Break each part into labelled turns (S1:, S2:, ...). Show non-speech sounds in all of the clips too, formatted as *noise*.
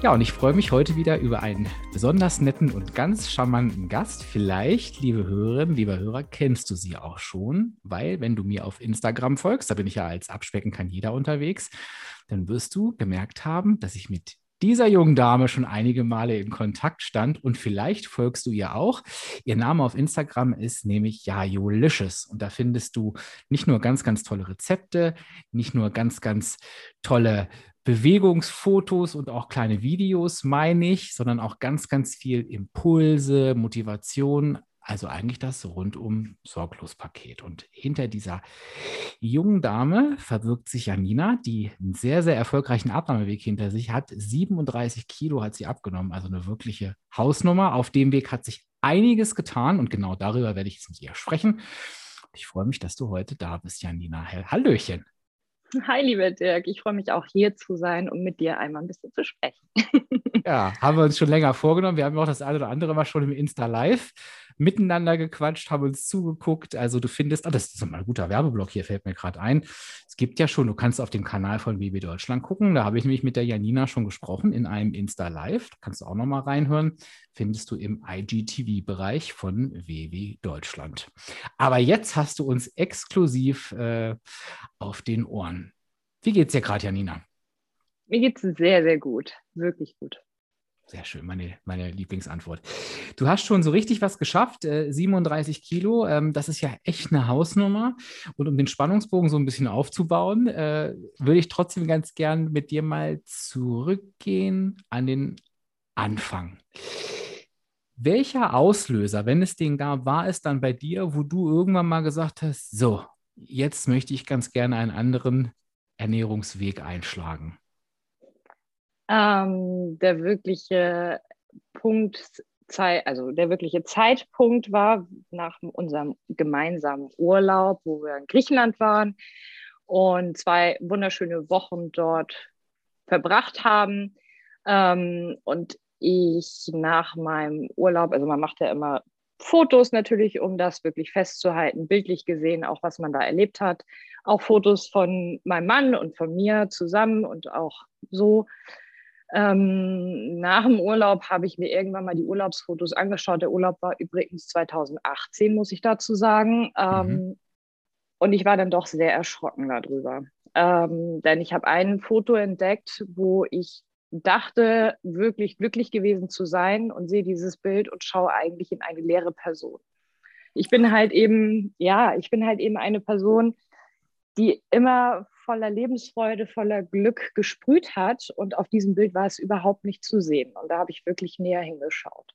S1: Ja, und ich freue mich heute wieder über einen besonders netten und ganz charmanten Gast. Vielleicht, liebe Hörerinnen, lieber Hörer, kennst du sie auch schon, weil wenn du mir auf Instagram folgst, da bin ich ja als Abspecken kann jeder unterwegs, dann wirst du gemerkt haben, dass ich mit dieser jungen Dame schon einige Male in Kontakt stand und vielleicht folgst du ihr auch. Ihr Name auf Instagram ist nämlich Jajolicious und da findest du nicht nur ganz, ganz tolle Rezepte, nicht nur ganz, ganz tolle Bewegungsfotos und auch kleine Videos, meine ich, sondern auch ganz, ganz viel Impulse, Motivation. Also eigentlich das rundum sorglos Paket. Und hinter dieser jungen Dame verbirgt sich Janina, die einen sehr, sehr erfolgreichen Abnahmeweg hinter sich hat. 37 Kilo hat sie abgenommen, also eine wirkliche Hausnummer. Auf dem Weg hat sich einiges getan und genau darüber werde ich jetzt mit ihr sprechen. Ich freue mich, dass du heute da bist, Janina. Hallöchen.
S2: Hi, lieber Dirk. Ich freue mich auch hier zu sein und mit dir einmal ein bisschen zu sprechen.
S1: ja, haben wir uns schon länger vorgenommen. Wir haben auch das eine oder andere Mal schon im Insta Live miteinander gequatscht, haben uns zugeguckt. Also du findest, ah, das ist mal ein guter Werbeblock hier, fällt mir gerade ein. Es gibt ja schon, du kannst auf dem Kanal von WB Deutschland gucken. Da habe ich nämlich mit der Janina schon gesprochen in einem Insta Live. Da kannst du auch nochmal reinhören. Findest du im IGTV-Bereich von WW Deutschland. Aber jetzt hast du uns exklusiv äh, auf den Ohren. Wie geht's dir gerade, Janina?
S2: Mir geht es sehr, sehr gut. Wirklich gut.
S1: Sehr schön, meine, meine Lieblingsantwort. Du hast schon so richtig was geschafft, äh, 37 Kilo. Ähm, das ist ja echt eine Hausnummer. Und um den Spannungsbogen so ein bisschen aufzubauen, äh, würde ich trotzdem ganz gern mit dir mal zurückgehen an den Anfang. Welcher Auslöser, wenn es den gab, war es dann bei dir, wo du irgendwann mal gesagt hast, so, jetzt möchte ich ganz gerne einen anderen Ernährungsweg einschlagen?
S2: Ähm, der wirkliche Punkt, also der wirkliche Zeitpunkt war nach unserem gemeinsamen Urlaub, wo wir in Griechenland waren und zwei wunderschöne Wochen dort verbracht haben. Ähm, und ich nach meinem Urlaub, also man macht ja immer Fotos natürlich, um das wirklich festzuhalten, bildlich gesehen, auch was man da erlebt hat. Auch Fotos von meinem Mann und von mir zusammen und auch so. Ähm, nach dem Urlaub habe ich mir irgendwann mal die Urlaubsfotos angeschaut. Der Urlaub war übrigens 2018, muss ich dazu sagen. Ähm, mhm. Und ich war dann doch sehr erschrocken darüber. Ähm, denn ich habe ein Foto entdeckt, wo ich dachte, wirklich glücklich gewesen zu sein und sehe dieses Bild und schaue eigentlich in eine leere Person. Ich bin halt eben, ja, ich bin halt eben eine Person, die immer voller Lebensfreude, voller Glück gesprüht hat. Und auf diesem Bild war es überhaupt nicht zu sehen. Und da habe ich wirklich näher hingeschaut.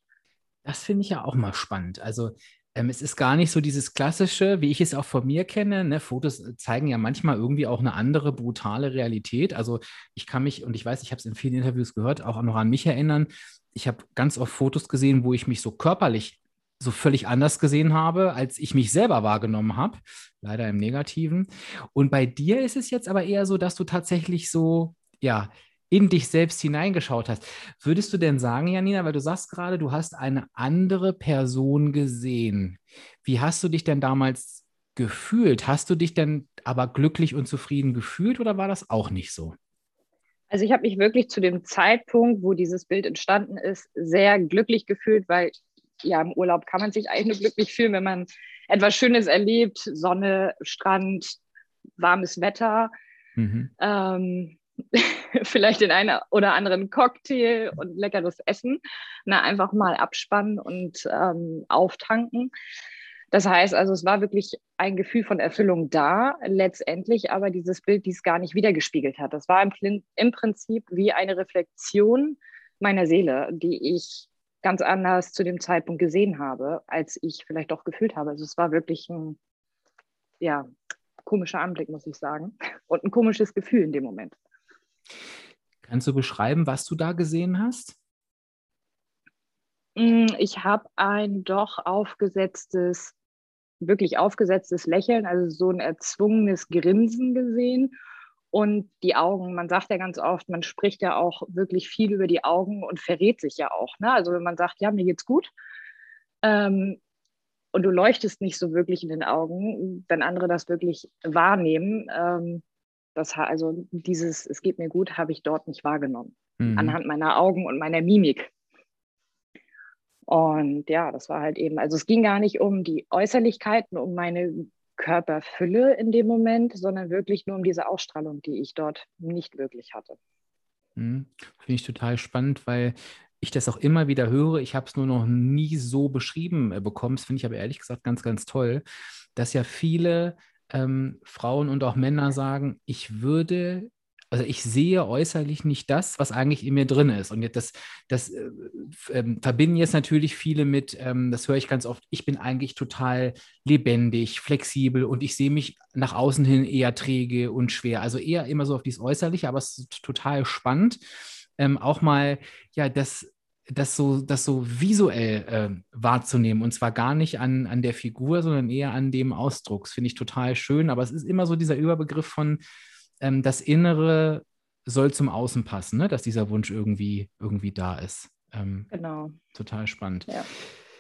S1: Das finde ich ja auch mal spannend. Also ähm, es ist gar nicht so dieses klassische, wie ich es auch von mir kenne. Ne? Fotos zeigen ja manchmal irgendwie auch eine andere brutale Realität. Also ich kann mich, und ich weiß, ich habe es in vielen Interviews gehört, auch noch an mich erinnern. Ich habe ganz oft Fotos gesehen, wo ich mich so körperlich so völlig anders gesehen habe, als ich mich selber wahrgenommen habe. Leider im Negativen. Und bei dir ist es jetzt aber eher so, dass du tatsächlich so, ja, in dich selbst hineingeschaut hast. Würdest du denn sagen, Janina, weil du sagst gerade, du hast eine andere Person gesehen. Wie hast du dich denn damals gefühlt? Hast du dich denn aber glücklich und zufrieden gefühlt oder war das auch nicht so?
S2: Also ich habe mich wirklich zu dem Zeitpunkt, wo dieses Bild entstanden ist, sehr glücklich gefühlt, weil ja, im Urlaub kann man sich eigentlich nur glücklich fühlen, wenn man etwas Schönes erlebt, Sonne, Strand, warmes Wetter, mhm. ähm, *laughs* vielleicht den einen oder anderen Cocktail und leckeres Essen, na, einfach mal abspannen und ähm, auftanken. Das heißt also, es war wirklich ein Gefühl von Erfüllung da, letztendlich aber dieses Bild, dies gar nicht wiedergespiegelt hat. Das war im, im Prinzip wie eine Reflexion meiner Seele, die ich ganz anders zu dem Zeitpunkt gesehen habe, als ich vielleicht auch gefühlt habe. Also es war wirklich ein ja, komischer Anblick, muss ich sagen. Und ein komisches Gefühl in dem Moment.
S1: Kannst du beschreiben, was du da gesehen hast?
S2: Mm, ich habe ein doch aufgesetztes, wirklich aufgesetztes Lächeln, also so ein erzwungenes Grinsen gesehen. Und die Augen, man sagt ja ganz oft, man spricht ja auch wirklich viel über die Augen und verrät sich ja auch. Ne? Also wenn man sagt, ja, mir geht's gut, ähm, und du leuchtest nicht so wirklich in den Augen, wenn andere das wirklich wahrnehmen. Ähm, das, also dieses, es geht mir gut, habe ich dort nicht wahrgenommen. Mhm. Anhand meiner Augen und meiner Mimik. Und ja, das war halt eben, also es ging gar nicht um die Äußerlichkeiten, um meine Körperfülle in dem Moment, sondern wirklich nur um diese Ausstrahlung, die ich dort nicht wirklich hatte.
S1: Mhm. Finde ich total spannend, weil ich das auch immer wieder höre. Ich habe es nur noch nie so beschrieben äh, bekommen. Das finde ich aber ehrlich gesagt ganz, ganz toll, dass ja viele ähm, Frauen und auch Männer sagen, ich würde also ich sehe äußerlich nicht das, was eigentlich in mir drin ist. Und jetzt das, das äh, äh, verbinden jetzt natürlich viele mit, ähm, das höre ich ganz oft, ich bin eigentlich total lebendig, flexibel und ich sehe mich nach außen hin eher träge und schwer. Also eher immer so auf dieses Äußerliche, aber es ist total spannend. Ähm, auch mal, ja, das, das so, das so visuell äh, wahrzunehmen. Und zwar gar nicht an, an der Figur, sondern eher an dem Ausdruck. Das finde ich total schön. Aber es ist immer so dieser Überbegriff von, ähm, das Innere soll zum Außen passen, ne? dass dieser Wunsch irgendwie, irgendwie da ist. Ähm, genau. Total spannend. Ja,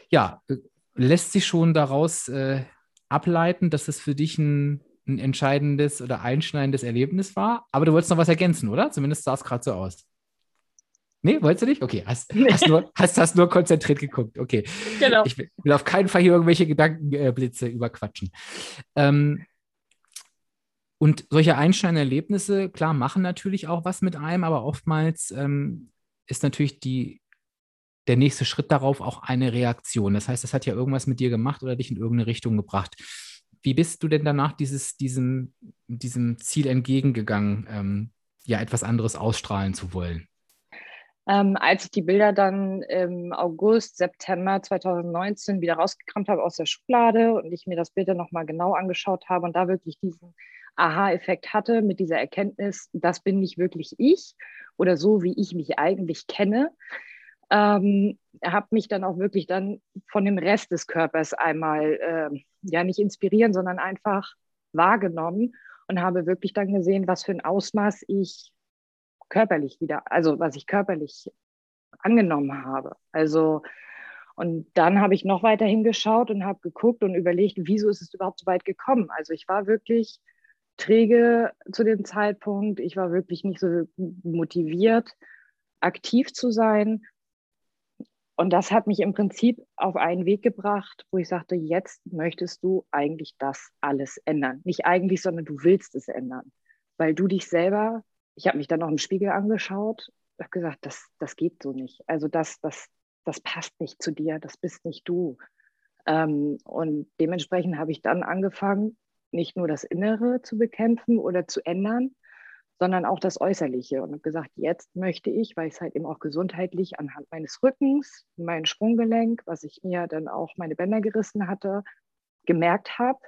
S1: ja äh, lässt sich schon daraus äh, ableiten, dass es für dich ein, ein entscheidendes oder einschneidendes Erlebnis war. Aber du wolltest noch was ergänzen, oder? Zumindest sah es gerade so aus. Nee, wolltest du nicht? Okay, hast, nee. hast, nur, hast, hast nur konzentriert geguckt. Okay. Genau. Ich will, will auf keinen Fall hier irgendwelche Gedankenblitze überquatschen. Ähm, und solche Einstein-Erlebnisse, klar, machen natürlich auch was mit einem, aber oftmals ähm, ist natürlich die, der nächste Schritt darauf auch eine Reaktion. Das heißt, das hat ja irgendwas mit dir gemacht oder dich in irgendeine Richtung gebracht. Wie bist du denn danach dieses, diesem, diesem Ziel entgegengegangen, ähm, ja, etwas anderes ausstrahlen zu wollen?
S2: Ähm, als ich die Bilder dann im August, September 2019 wieder rausgekramt habe aus der Schublade und ich mir das Bild dann nochmal genau angeschaut habe und da wirklich diesen Aha-Effekt hatte mit dieser Erkenntnis, das bin nicht wirklich ich oder so, wie ich mich eigentlich kenne. Ähm, habe mich dann auch wirklich dann von dem Rest des Körpers einmal, äh, ja nicht inspirieren, sondern einfach wahrgenommen und habe wirklich dann gesehen, was für ein Ausmaß ich körperlich wieder, also was ich körperlich angenommen habe. Also und dann habe ich noch weiter hingeschaut und habe geguckt und überlegt, wieso ist es überhaupt so weit gekommen. Also ich war wirklich träge zu dem Zeitpunkt. Ich war wirklich nicht so motiviert, aktiv zu sein. Und das hat mich im Prinzip auf einen Weg gebracht, wo ich sagte, jetzt möchtest du eigentlich das alles ändern. Nicht eigentlich, sondern du willst es ändern. Weil du dich selber, ich habe mich dann noch im Spiegel angeschaut, habe gesagt, das, das geht so nicht. Also das, das, das passt nicht zu dir, das bist nicht du. Ähm, und dementsprechend habe ich dann angefangen, nicht nur das Innere zu bekämpfen oder zu ändern, sondern auch das Äußerliche. Und habe gesagt, jetzt möchte ich, weil ich es halt eben auch gesundheitlich anhand meines Rückens, mein Sprunggelenk, was ich mir dann auch meine Bänder gerissen hatte, gemerkt habe,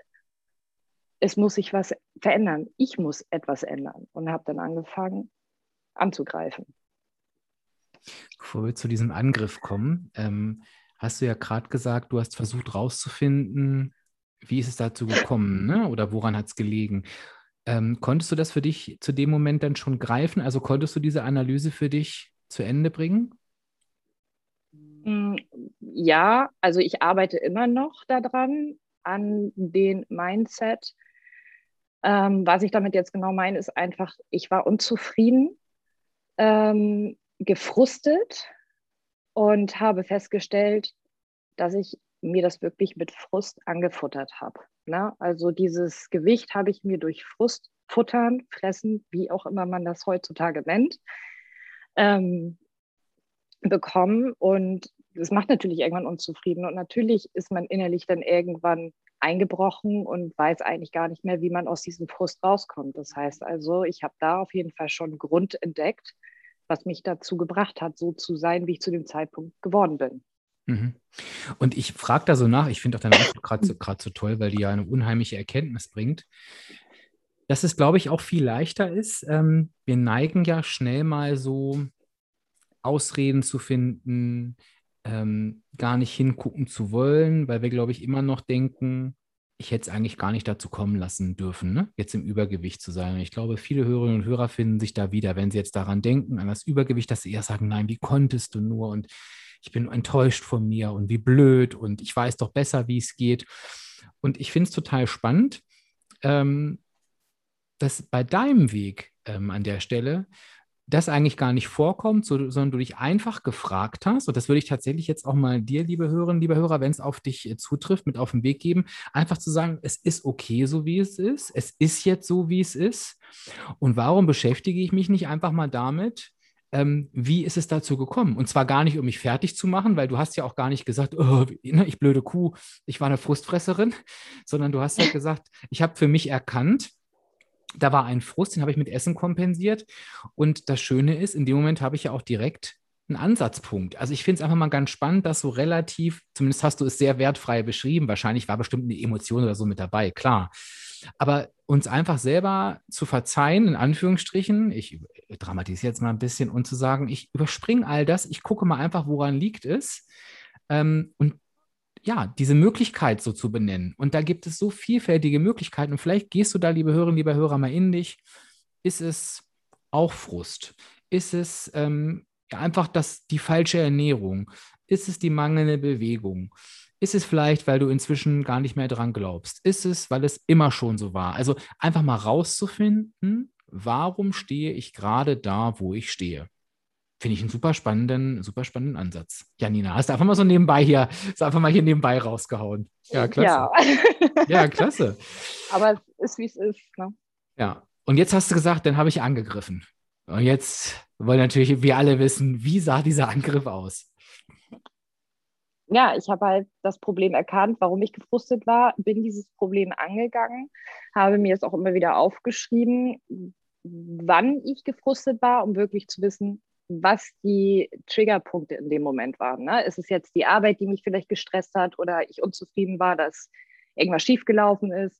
S2: es muss sich was verändern. Ich muss etwas ändern und habe dann angefangen anzugreifen.
S1: Bevor wir zu diesem Angriff kommen, ähm, hast du ja gerade gesagt, du hast versucht herauszufinden, wie ist es dazu gekommen ne? oder woran hat es gelegen? Ähm, konntest du das für dich zu dem Moment dann schon greifen? Also konntest du diese Analyse für dich zu Ende bringen?
S2: Mm, ja, also ich arbeite immer noch daran, an den Mindset. Ähm, was ich damit jetzt genau meine, ist einfach, ich war unzufrieden, ähm, gefrustet und habe festgestellt, dass ich mir das wirklich mit Frust angefuttert habe. Ne? Also dieses Gewicht habe ich mir durch Frust, Futtern, Fressen, wie auch immer man das heutzutage nennt, ähm, bekommen. Und das macht natürlich irgendwann unzufrieden. Und natürlich ist man innerlich dann irgendwann eingebrochen und weiß eigentlich gar nicht mehr, wie man aus diesem Frust rauskommt. Das heißt also, ich habe da auf jeden Fall schon Grund entdeckt, was mich dazu gebracht hat, so zu sein, wie ich zu dem Zeitpunkt geworden bin.
S1: Mhm. Und ich frage da so nach, ich finde auch deine Antwort gerade so, so toll, weil die ja eine unheimliche Erkenntnis bringt, dass es, glaube ich, auch viel leichter ist. Ähm, wir neigen ja schnell mal so Ausreden zu finden, ähm, gar nicht hingucken zu wollen, weil wir, glaube ich, immer noch denken, ich hätte es eigentlich gar nicht dazu kommen lassen dürfen, ne? jetzt im Übergewicht zu sein. Ich glaube, viele Hörerinnen und Hörer finden sich da wieder, wenn sie jetzt daran denken, an das Übergewicht, dass sie eher sagen, nein, wie konntest du nur und ich bin enttäuscht von mir und wie blöd und ich weiß doch besser, wie es geht. Und ich finde es total spannend, ähm, dass bei deinem Weg ähm, an der Stelle das eigentlich gar nicht vorkommt, so, sondern du dich einfach gefragt hast, und das würde ich tatsächlich jetzt auch mal dir, liebe Hörerinnen, liebe Hörer, wenn es auf dich äh, zutrifft, mit auf den Weg geben, einfach zu sagen, es ist okay, so wie es ist, es ist jetzt so, wie es ist. Und warum beschäftige ich mich nicht einfach mal damit, ähm, wie ist es dazu gekommen? Und zwar gar nicht, um mich fertig zu machen, weil du hast ja auch gar nicht gesagt, oh, ne, ich blöde Kuh, ich war eine Frustfresserin, *laughs* sondern du hast ja gesagt, ich habe für mich erkannt, da war ein Frust, den habe ich mit Essen kompensiert. Und das Schöne ist, in dem Moment habe ich ja auch direkt einen Ansatzpunkt. Also ich finde es einfach mal ganz spannend, dass so relativ, zumindest hast du es sehr wertfrei beschrieben, wahrscheinlich war bestimmt eine Emotion oder so mit dabei, klar. Aber uns einfach selber zu verzeihen, in Anführungsstrichen, ich dramatisiere jetzt mal ein bisschen und zu sagen, ich überspringe all das, ich gucke mal einfach, woran liegt es. Ähm, und ja, diese Möglichkeit so zu benennen. Und da gibt es so vielfältige Möglichkeiten. Und vielleicht gehst du da, liebe Hörerinnen, liebe Hörer, mal in dich. Ist es auch Frust? Ist es ähm, einfach das, die falsche Ernährung? Ist es die mangelnde Bewegung? Ist es vielleicht, weil du inzwischen gar nicht mehr dran glaubst? Ist es, weil es immer schon so war? Also einfach mal rauszufinden, warum stehe ich gerade da, wo ich stehe? Finde ich einen super spannenden, super spannenden Ansatz. Janina, hast du einfach mal so nebenbei hier, hast einfach mal hier nebenbei rausgehauen. Ja, klasse. Ja, ja klasse. *laughs*
S2: Aber es ist, wie es ist. Ne?
S1: Ja, und jetzt hast du gesagt, dann habe ich angegriffen. Und jetzt wollen natürlich wir alle wissen, wie sah dieser Angriff aus?
S2: ja, ich habe halt das Problem erkannt, warum ich gefrustet war, bin dieses Problem angegangen, habe mir es auch immer wieder aufgeschrieben, wann ich gefrustet war, um wirklich zu wissen, was die Triggerpunkte in dem Moment waren. Ne? Ist es jetzt die Arbeit, die mich vielleicht gestresst hat oder ich unzufrieden war, dass irgendwas schiefgelaufen ist?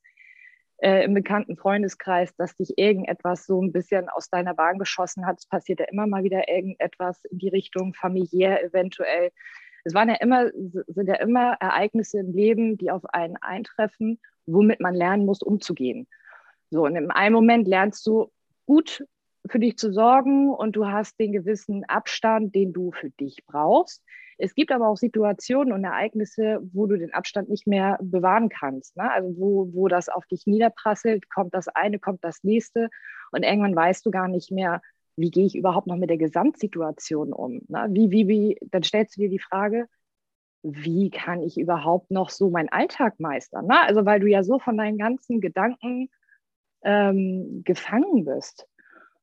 S2: Äh, Im bekannten Freundeskreis, dass dich irgendetwas so ein bisschen aus deiner Bahn geschossen hat. Es passiert ja immer mal wieder irgendetwas in die Richtung familiär eventuell. Es waren ja immer, sind ja immer Ereignisse im Leben, die auf einen eintreffen, womit man lernen muss, umzugehen. So, und in einem Moment lernst du gut für dich zu sorgen und du hast den gewissen Abstand, den du für dich brauchst. Es gibt aber auch Situationen und Ereignisse, wo du den Abstand nicht mehr bewahren kannst. Ne? Also wo, wo das auf dich niederprasselt, kommt das eine, kommt das nächste und irgendwann weißt du gar nicht mehr, wie gehe ich überhaupt noch mit der Gesamtsituation um? Ne? Wie, wie, wie, dann stellst du dir die Frage, wie kann ich überhaupt noch so meinen Alltag meistern? Ne? Also weil du ja so von deinen ganzen Gedanken ähm, gefangen bist.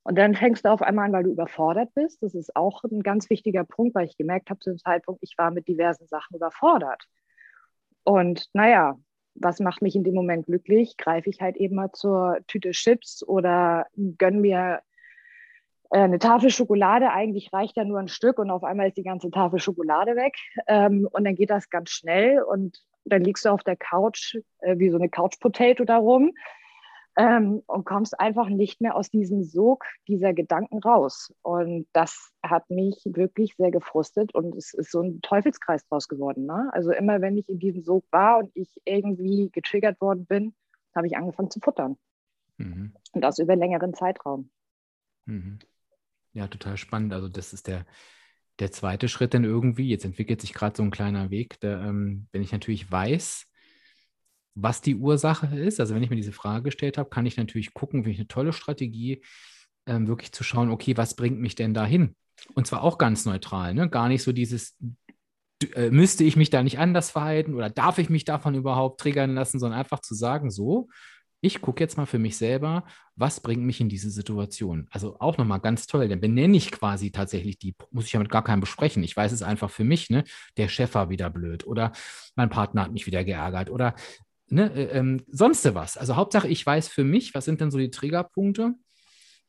S2: Und dann fängst du auf einmal an, weil du überfordert bist. Das ist auch ein ganz wichtiger Punkt, weil ich gemerkt habe zu dem Zeitpunkt, ich war mit diversen Sachen überfordert. Und naja, was macht mich in dem Moment glücklich? Greife ich halt eben mal zur Tüte Chips oder gönn mir äh, eine Tafel Schokolade. Eigentlich reicht ja nur ein Stück und auf einmal ist die ganze Tafel Schokolade weg. Ähm, und dann geht das ganz schnell und dann liegst du auf der Couch äh, wie so eine Couch Potato darum ähm, und kommst einfach nicht mehr aus diesem Sog dieser Gedanken raus. Und das hat mich wirklich sehr gefrustet und es ist so ein Teufelskreis draus geworden. Ne? Also immer wenn ich in diesem Sog war und ich irgendwie getriggert worden bin, habe ich angefangen zu futtern. Mhm. Und das über längeren Zeitraum.
S1: Mhm. Ja, total spannend. Also das ist der, der zweite Schritt dann irgendwie. Jetzt entwickelt sich gerade so ein kleiner Weg, der, ähm, wenn ich natürlich weiß, was die Ursache ist. Also wenn ich mir diese Frage gestellt habe, kann ich natürlich gucken, finde ich eine tolle Strategie, ähm, wirklich zu schauen, okay, was bringt mich denn dahin? Und zwar auch ganz neutral, ne? gar nicht so dieses, äh, müsste ich mich da nicht anders verhalten oder darf ich mich davon überhaupt triggern lassen, sondern einfach zu sagen, so, ich gucke jetzt mal für mich selber, was bringt mich in diese Situation. Also auch nochmal ganz toll, denn benenne ich quasi tatsächlich die, muss ich ja mit gar keinem besprechen. Ich weiß es einfach für mich, ne? Der Chef war wieder blöd oder mein Partner hat mich wieder geärgert oder ne, äh, ähm, sonst was. Also Hauptsache, ich weiß für mich, was sind denn so die Triggerpunkte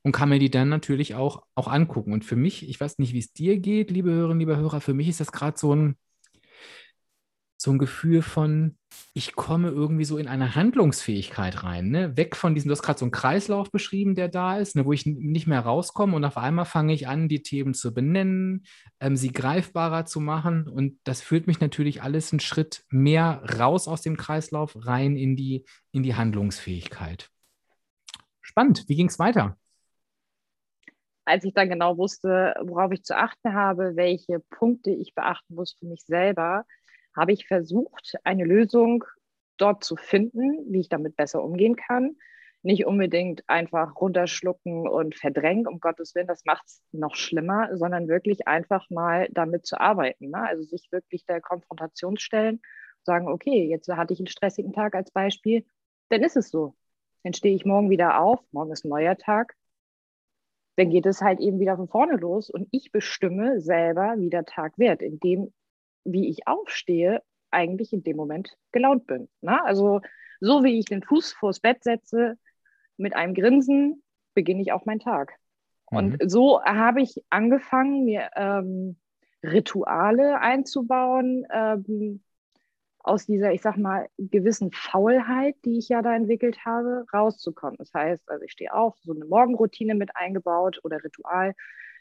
S1: und kann mir die dann natürlich auch, auch angucken. Und für mich, ich weiß nicht, wie es dir geht, liebe Hörerinnen, liebe Hörer, für mich ist das gerade so ein, so ein Gefühl von, ich komme irgendwie so in eine Handlungsfähigkeit rein, ne? weg von diesem, du hast gerade so einen Kreislauf beschrieben, der da ist, ne? wo ich nicht mehr rauskomme und auf einmal fange ich an, die Themen zu benennen, ähm, sie greifbarer zu machen und das führt mich natürlich alles einen Schritt mehr raus aus dem Kreislauf, rein in die, in die Handlungsfähigkeit. Spannend, wie ging es weiter?
S2: als ich dann genau wusste, worauf ich zu achten habe, welche Punkte ich beachten muss für mich selber, habe ich versucht, eine Lösung dort zu finden, wie ich damit besser umgehen kann. Nicht unbedingt einfach runterschlucken und verdrängen, um Gottes Willen, das macht es noch schlimmer, sondern wirklich einfach mal damit zu arbeiten. Ne? Also sich wirklich der Konfrontation stellen, sagen, okay, jetzt hatte ich einen stressigen Tag als Beispiel, dann ist es so. Dann stehe ich morgen wieder auf, morgen ist ein neuer Tag, dann geht es halt eben wieder von vorne los und ich bestimme selber, wie der Tag wird, indem, wie ich aufstehe, eigentlich in dem Moment gelaunt bin. Ne? Also so wie ich den Fuß vors Bett setze, mit einem Grinsen, beginne ich auch meinen Tag. Mhm. Und so habe ich angefangen, mir ähm, Rituale einzubauen, ähm, aus dieser, ich sag mal, gewissen Faulheit, die ich ja da entwickelt habe, rauszukommen. Das heißt, also ich stehe auf, so eine Morgenroutine mit eingebaut oder Ritual.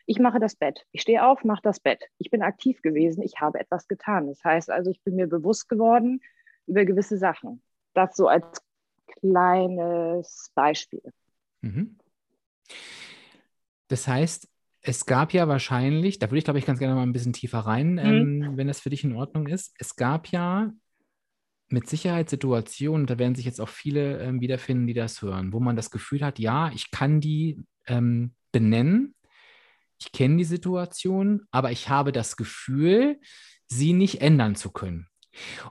S2: Ich mache das Bett. Ich stehe auf, mache das Bett. Ich bin aktiv gewesen, ich habe etwas getan. Das heißt also, ich bin mir bewusst geworden über gewisse Sachen. Das so als kleines Beispiel. Mhm.
S1: Das heißt, es gab ja wahrscheinlich, da würde ich glaube ich ganz gerne mal ein bisschen tiefer rein, mhm. ähm, wenn das für dich in Ordnung ist. Es gab ja mit Sicherheit Situationen, da werden sich jetzt auch viele ähm, wiederfinden, die das hören, wo man das Gefühl hat, ja, ich kann die ähm, benennen, ich kenne die Situation, aber ich habe das Gefühl, sie nicht ändern zu können.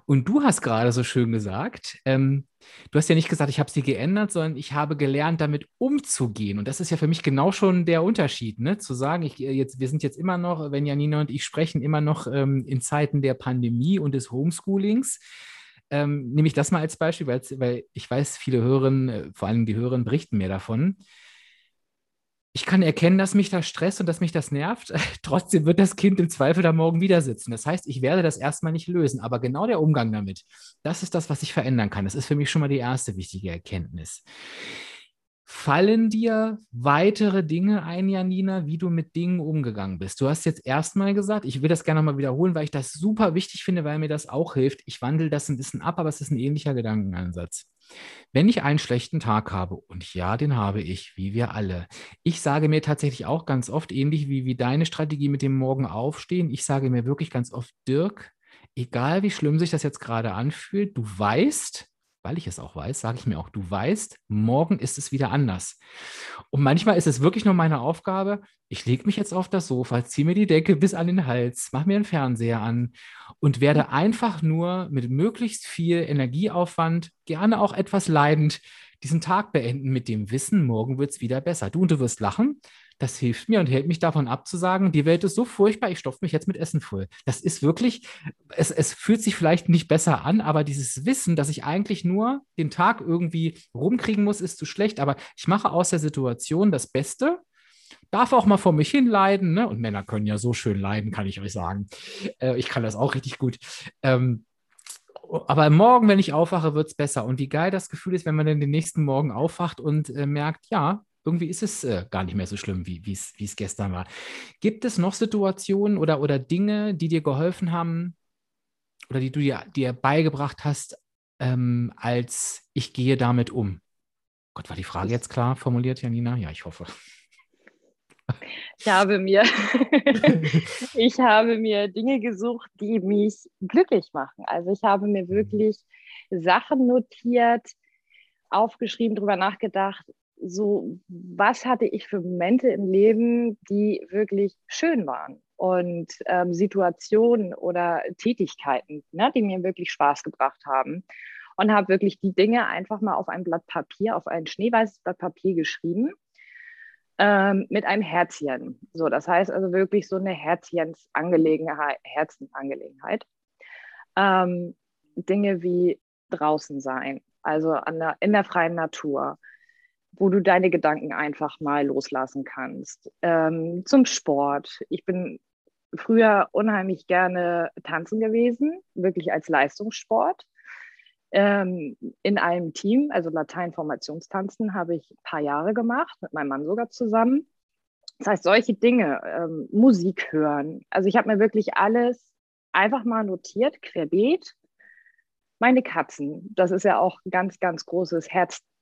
S1: Und du hast gerade so schön gesagt, ähm, du hast ja nicht gesagt, ich habe sie geändert, sondern ich habe gelernt, damit umzugehen. Und das ist ja für mich genau schon der Unterschied, ne? zu sagen, ich, äh, jetzt, wir sind jetzt immer noch, wenn Janina und ich sprechen, immer noch ähm, in Zeiten der Pandemie und des Homeschoolings ähm, nehme ich das mal als Beispiel, weil ich weiß, viele Hörerinnen, äh, vor allem die Hörerinnen, berichten mir davon. Ich kann erkennen, dass mich das stresst und dass mich das nervt. *laughs* Trotzdem wird das Kind im Zweifel da morgen wieder sitzen. Das heißt, ich werde das erstmal nicht lösen. Aber genau der Umgang damit, das ist das, was ich verändern kann. Das ist für mich schon mal die erste wichtige Erkenntnis. Fallen dir weitere Dinge ein, Janina, wie du mit Dingen umgegangen bist? Du hast jetzt erstmal gesagt, ich will das gerne mal wiederholen, weil ich das super wichtig finde, weil mir das auch hilft. Ich wandle das ein bisschen ab, aber es ist ein ähnlicher Gedankenansatz. Wenn ich einen schlechten Tag habe, und ja, den habe ich, wie wir alle, ich sage mir tatsächlich auch ganz oft, ähnlich wie, wie deine Strategie mit dem Morgen aufstehen, ich sage mir wirklich ganz oft, Dirk, egal wie schlimm sich das jetzt gerade anfühlt, du weißt, weil ich es auch weiß, sage ich mir auch, du weißt, morgen ist es wieder anders. Und manchmal ist es wirklich nur meine Aufgabe, ich lege mich jetzt auf das Sofa, ziehe mir die Decke bis an den Hals, mache mir einen Fernseher an und werde einfach nur mit möglichst viel Energieaufwand, gerne auch etwas leidend, diesen Tag beenden mit dem Wissen, morgen wird es wieder besser. Du und du wirst lachen, das hilft mir und hält mich davon ab zu sagen, die Welt ist so furchtbar, ich stopfe mich jetzt mit Essen voll. Das ist wirklich, es, es fühlt sich vielleicht nicht besser an, aber dieses Wissen, dass ich eigentlich nur den Tag irgendwie rumkriegen muss, ist zu schlecht. Aber ich mache aus der Situation das Beste, darf auch mal vor mich hin leiden. Ne? Und Männer können ja so schön leiden, kann ich euch sagen. Äh, ich kann das auch richtig gut. Ähm, aber morgen, wenn ich aufwache, wird es besser. Und wie geil das Gefühl ist, wenn man dann den nächsten Morgen aufwacht und äh, merkt, ja, irgendwie ist es äh, gar nicht mehr so schlimm, wie es gestern war. Gibt es noch Situationen oder, oder Dinge, die dir geholfen haben oder die du dir, dir beigebracht hast, ähm, als ich gehe damit um? Gott, war die Frage jetzt klar formuliert, Janina? Ja, ich hoffe.
S2: Ich habe mir, *laughs* ich habe mir Dinge gesucht, die mich glücklich machen. Also ich habe mir mhm. wirklich Sachen notiert, aufgeschrieben, darüber nachgedacht, so, was hatte ich für Momente im Leben, die wirklich schön waren und ähm, Situationen oder Tätigkeiten, ne, die mir wirklich Spaß gebracht haben. Und habe wirklich die Dinge einfach mal auf ein Blatt Papier, auf ein schneeweißes Blatt Papier geschrieben ähm, mit einem Herzchen. So, das heißt also wirklich so eine Herzchensangelegenheit, Herzenangelegenheit. Ähm, Dinge wie draußen sein, also der, in der freien Natur, wo du deine Gedanken einfach mal loslassen kannst. Ähm, zum Sport. Ich bin früher unheimlich gerne tanzen gewesen, wirklich als Leistungssport. Ähm, in einem Team, also Lateinformationstanzen, habe ich ein paar Jahre gemacht, mit meinem Mann sogar zusammen. Das heißt, solche Dinge, ähm, Musik hören. Also ich habe mir wirklich alles einfach mal notiert, querbeet. Meine Katzen, das ist ja auch ein ganz, ganz großes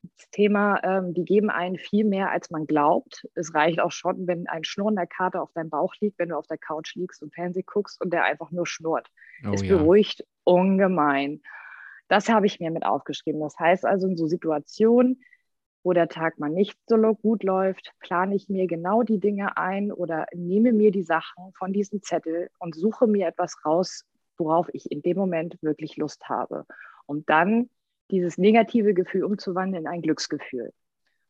S2: Herzthema. Ähm, die geben einen viel mehr, als man glaubt. Es reicht auch schon, wenn ein schnurrender Kater auf deinem Bauch liegt, wenn du auf der Couch liegst und Fernsehen guckst und der einfach nur schnurrt. Oh, es ja. beruhigt ungemein. Das habe ich mir mit aufgeschrieben. Das heißt also in so Situationen, wo der Tag mal nicht so gut läuft, plane ich mir genau die Dinge ein oder nehme mir die Sachen von diesem Zettel und suche mir etwas raus, worauf ich in dem Moment wirklich Lust habe, um dann dieses negative Gefühl umzuwandeln in ein Glücksgefühl.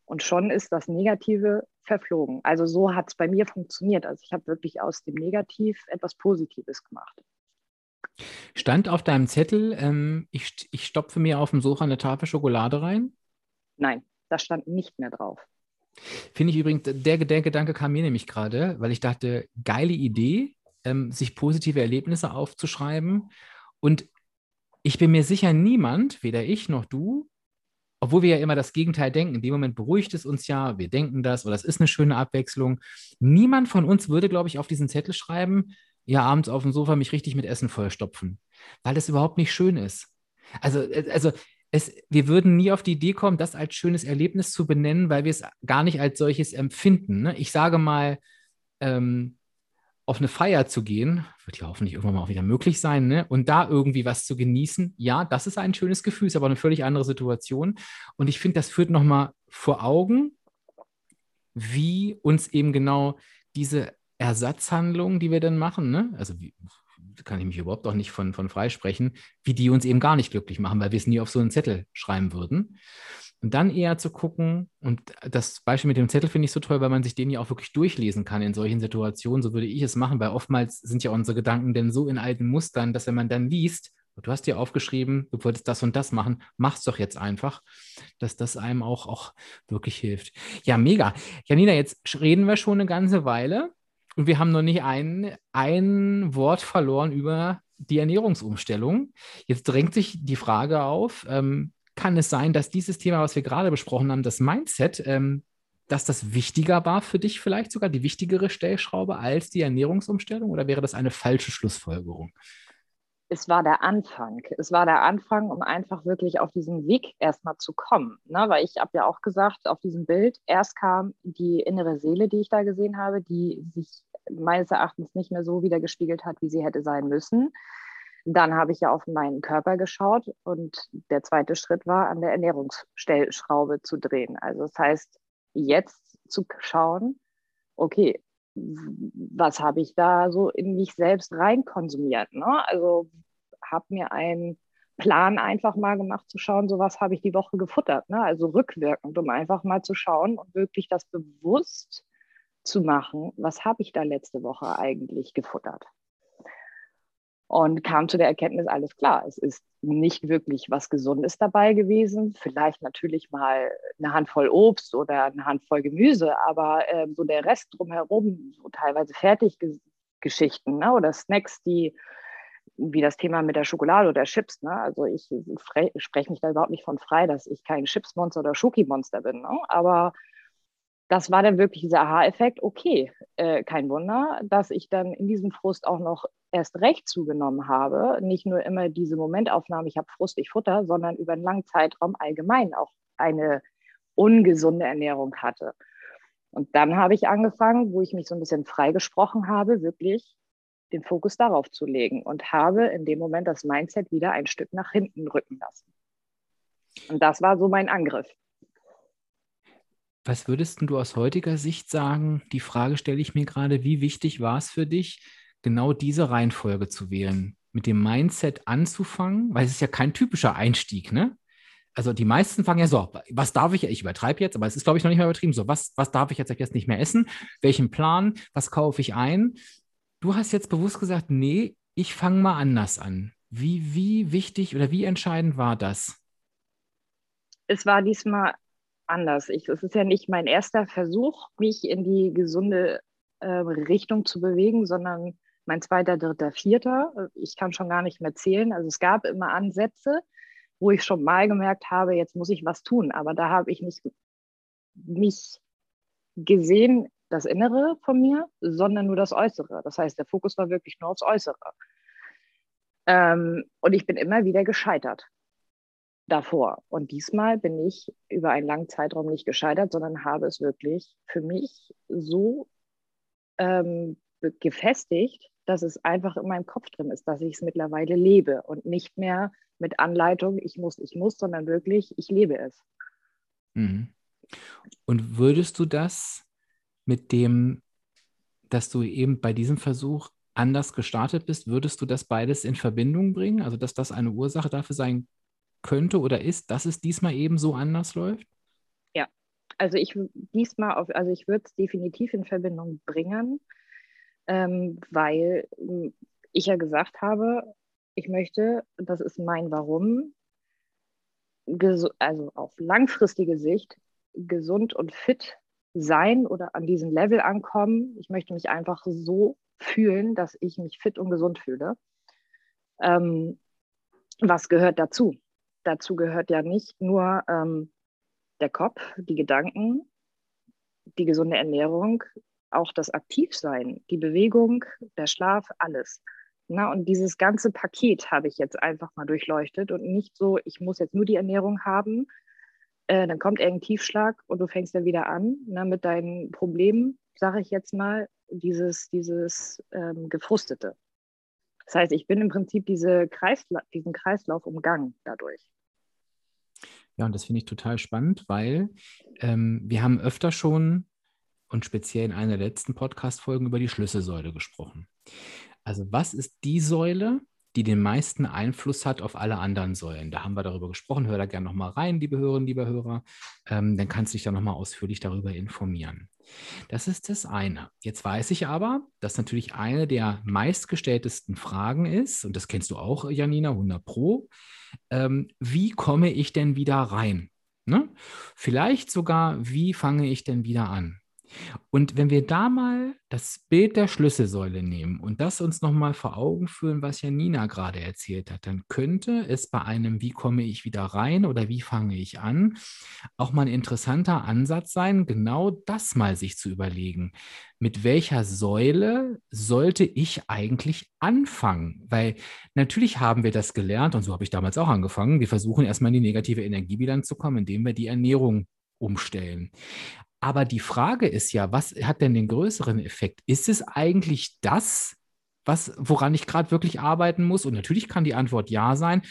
S2: Und schon ist das Negative verflogen. Also so hat es bei mir funktioniert. Also ich habe wirklich aus dem Negativ etwas Positives gemacht.
S1: Stand auf deinem Zettel, ähm, ich, ich stopfe mir auf dem Sofa eine Tafel Schokolade rein?
S2: Nein, das stand nicht mehr drauf.
S1: Finde ich übrigens, der, der Gedanke kam mir nämlich gerade, weil ich dachte, geile Idee, ähm, sich positive Erlebnisse aufzuschreiben. Und ich bin mir sicher, niemand, weder ich noch du, obwohl wir ja immer das Gegenteil denken, in dem Moment beruhigt es uns ja, wir denken das oder es ist eine schöne Abwechslung. Niemand von uns würde, glaube ich, auf diesen Zettel schreiben, ja abends auf dem Sofa mich richtig mit Essen vollstopfen, weil das überhaupt nicht schön ist. Also, äh, also es, wir würden nie auf die Idee kommen, das als schönes Erlebnis zu benennen, weil wir es gar nicht als solches empfinden. Ne? Ich sage mal, ähm, auf eine Feier zu gehen, wird ja hoffentlich irgendwann mal auch wieder möglich sein, ne? und da irgendwie was zu genießen, ja, das ist ein schönes Gefühl, ist aber eine völlig andere Situation. Und ich finde, das führt nochmal vor Augen, wie uns eben genau diese Ersatzhandlungen, die wir dann machen, ne? also wie, kann ich mich überhaupt auch nicht von, von freisprechen, wie die uns eben gar nicht glücklich machen, weil wir es nie auf so einen Zettel schreiben würden. Und dann eher zu gucken, und das Beispiel mit dem Zettel finde ich so toll, weil man sich den ja auch wirklich durchlesen kann in solchen Situationen. So würde ich es machen, weil oftmals sind ja unsere Gedanken denn so in alten Mustern, dass wenn man dann liest, du hast dir aufgeschrieben, du wolltest das und das machen, mach's doch jetzt einfach, dass das einem auch, auch wirklich hilft. Ja, mega. Janina, jetzt reden wir schon eine ganze Weile. Und wir haben noch nicht ein, ein Wort verloren über die Ernährungsumstellung. Jetzt drängt sich die Frage auf, ähm, kann es sein, dass dieses Thema, was wir gerade besprochen haben, das Mindset, ähm, dass das wichtiger war für dich vielleicht sogar, die wichtigere Stellschraube als die Ernährungsumstellung? Oder wäre das eine falsche Schlussfolgerung?
S2: es war der Anfang. Es war der Anfang, um einfach wirklich auf diesen Weg erstmal zu kommen. Ne? Weil ich habe ja auch gesagt, auf diesem Bild, erst kam die innere Seele, die ich da gesehen habe, die sich meines Erachtens nicht mehr so wieder gespiegelt hat, wie sie hätte sein müssen. Dann habe ich ja auf meinen Körper geschaut und der zweite Schritt war, an der Ernährungsstellschraube zu drehen. Also das heißt, jetzt zu schauen, okay, was habe ich da so in mich selbst reinkonsumiert. Ne? Also habe mir einen Plan einfach mal gemacht, zu schauen, so was habe ich die Woche gefuttert. Ne? Also rückwirkend, um einfach mal zu schauen und wirklich das bewusst zu machen, was habe ich da letzte Woche eigentlich gefuttert und kam zu der Erkenntnis, alles klar, es ist nicht wirklich was Gesundes dabei gewesen. Vielleicht natürlich mal eine Handvoll Obst oder eine Handvoll Gemüse, aber äh, so der Rest drumherum, so teilweise Fertiggeschichten ne, oder Snacks, die wie das Thema mit der Schokolade oder Chips. Ne? Also ich spreche mich da überhaupt nicht von frei, dass ich kein Chipsmonster oder Schokimonster bin. Ne? Aber das war dann wirklich dieser Aha-Effekt, okay, äh, kein Wunder, dass ich dann in diesem Frust auch noch erst recht zugenommen habe. Nicht nur immer diese Momentaufnahme, ich habe Frust, ich futter, sondern über einen langen Zeitraum allgemein auch eine ungesunde Ernährung hatte. Und dann habe ich angefangen, wo ich mich so ein bisschen freigesprochen habe, wirklich den Fokus darauf zu legen und habe in dem Moment das Mindset wieder ein Stück nach hinten rücken lassen. Und das war so mein Angriff.
S1: Was würdest du aus heutiger Sicht sagen? Die Frage stelle ich mir gerade, wie wichtig war es für dich, genau diese Reihenfolge zu wählen? Mit dem Mindset anzufangen, weil es ist ja kein typischer Einstieg, ne? Also die meisten fangen ja so, was darf ich, ich übertreibe jetzt, aber es ist, glaube ich, noch nicht mehr übertrieben, so, was, was darf ich jetzt, jetzt nicht mehr essen? Welchen Plan? Was kaufe ich ein? Du hast jetzt bewusst gesagt, nee, ich fange mal anders an. Wie, wie wichtig oder wie entscheidend war das?
S2: Es war diesmal anders. Ich, es ist ja nicht mein erster Versuch, mich in die gesunde äh, Richtung zu bewegen, sondern mein zweiter, dritter, vierter. Ich kann schon gar nicht mehr zählen. Also es gab immer Ansätze, wo ich schon mal gemerkt habe, jetzt muss ich was tun. Aber da habe ich nicht mich gesehen, das Innere von mir, sondern nur das Äußere. Das heißt, der Fokus war wirklich nur aufs Äußere. Ähm, und ich bin immer wieder gescheitert davor. Und diesmal bin ich über einen langen Zeitraum nicht gescheitert, sondern habe es wirklich für mich so ähm, gefestigt, dass es einfach in meinem Kopf drin ist, dass ich es mittlerweile lebe und nicht mehr mit Anleitung, ich muss, ich muss, sondern wirklich, ich lebe es.
S1: Mhm. Und würdest du das mit dem, dass du eben bei diesem Versuch anders gestartet bist, würdest du das beides in Verbindung bringen? Also, dass das eine Ursache dafür sein könnte oder ist, dass es diesmal eben so anders läuft?
S2: Ja, also ich diesmal auf, also ich würde es definitiv in Verbindung bringen, ähm, weil hm, ich ja gesagt habe, ich möchte, das ist mein Warum, also auf langfristige Sicht gesund und fit sein oder an diesem Level ankommen. Ich möchte mich einfach so fühlen, dass ich mich fit und gesund fühle. Ähm, was gehört dazu? Dazu gehört ja nicht nur ähm, der Kopf, die Gedanken, die gesunde Ernährung, auch das Aktivsein, die Bewegung, der Schlaf, alles. Na, und dieses ganze Paket habe ich jetzt einfach mal durchleuchtet und nicht so, ich muss jetzt nur die Ernährung haben, äh, dann kommt irgendein Tiefschlag und du fängst dann wieder an na, mit deinen Problemen, sage ich jetzt mal, dieses, dieses ähm, Gefrustete. Das heißt, ich bin im Prinzip diese Kreisla diesen Kreislauf umgangen dadurch.
S1: Ja, und das finde ich total spannend, weil ähm, wir haben öfter schon und speziell in einer der letzten Podcast-Folgen über die Schlüsselsäule gesprochen. Also, was ist die Säule, die den meisten Einfluss hat auf alle anderen Säulen. Da haben wir darüber gesprochen. Hör da gerne nochmal rein, liebe Hörerinnen, liebe Hörer. Ähm, dann kannst du dich da nochmal ausführlich darüber informieren. Das ist das eine. Jetzt weiß ich aber, dass natürlich eine der meistgestelltesten Fragen ist, und das kennst du auch, Janina, 100 Pro, ähm, wie komme ich denn wieder rein? Ne? Vielleicht sogar, wie fange ich denn wieder an? Und wenn wir da mal das Bild der Schlüsselsäule nehmen und das uns nochmal vor Augen führen, was Janina gerade erzählt hat, dann könnte es bei einem Wie komme ich wieder rein oder wie fange ich an, auch mal ein interessanter Ansatz sein, genau das mal sich zu überlegen. Mit welcher Säule sollte ich eigentlich anfangen? Weil natürlich haben wir das gelernt und so habe ich damals auch angefangen. Wir versuchen erstmal in die negative Energiebilanz zu kommen, indem wir die Ernährung umstellen. Aber die Frage ist ja, was hat denn den größeren Effekt? Ist es eigentlich das, was, woran ich gerade wirklich arbeiten muss? Und natürlich kann die Antwort ja sein.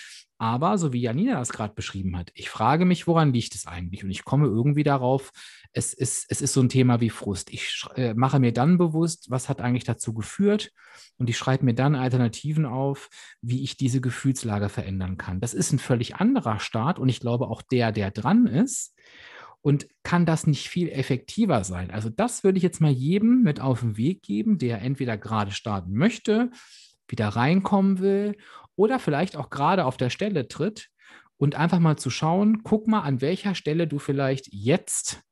S1: Aber so wie Janina das gerade beschrieben hat, ich frage mich, woran liegt es eigentlich? Und ich komme irgendwie darauf, es ist, es ist so ein Thema wie Frust. Ich äh, mache mir dann bewusst, was hat eigentlich dazu geführt und ich schreibe mir dann Alternativen auf, wie ich diese Gefühlslage verändern kann. Das ist ein völlig anderer Start und ich glaube auch der, der dran ist, und kann das nicht viel effektiver sein? Also das würde ich jetzt mal jedem mit auf den Weg geben, der entweder gerade starten möchte, wieder reinkommen will oder vielleicht auch gerade auf der Stelle tritt und einfach mal zu schauen, guck mal, an welcher Stelle du vielleicht jetzt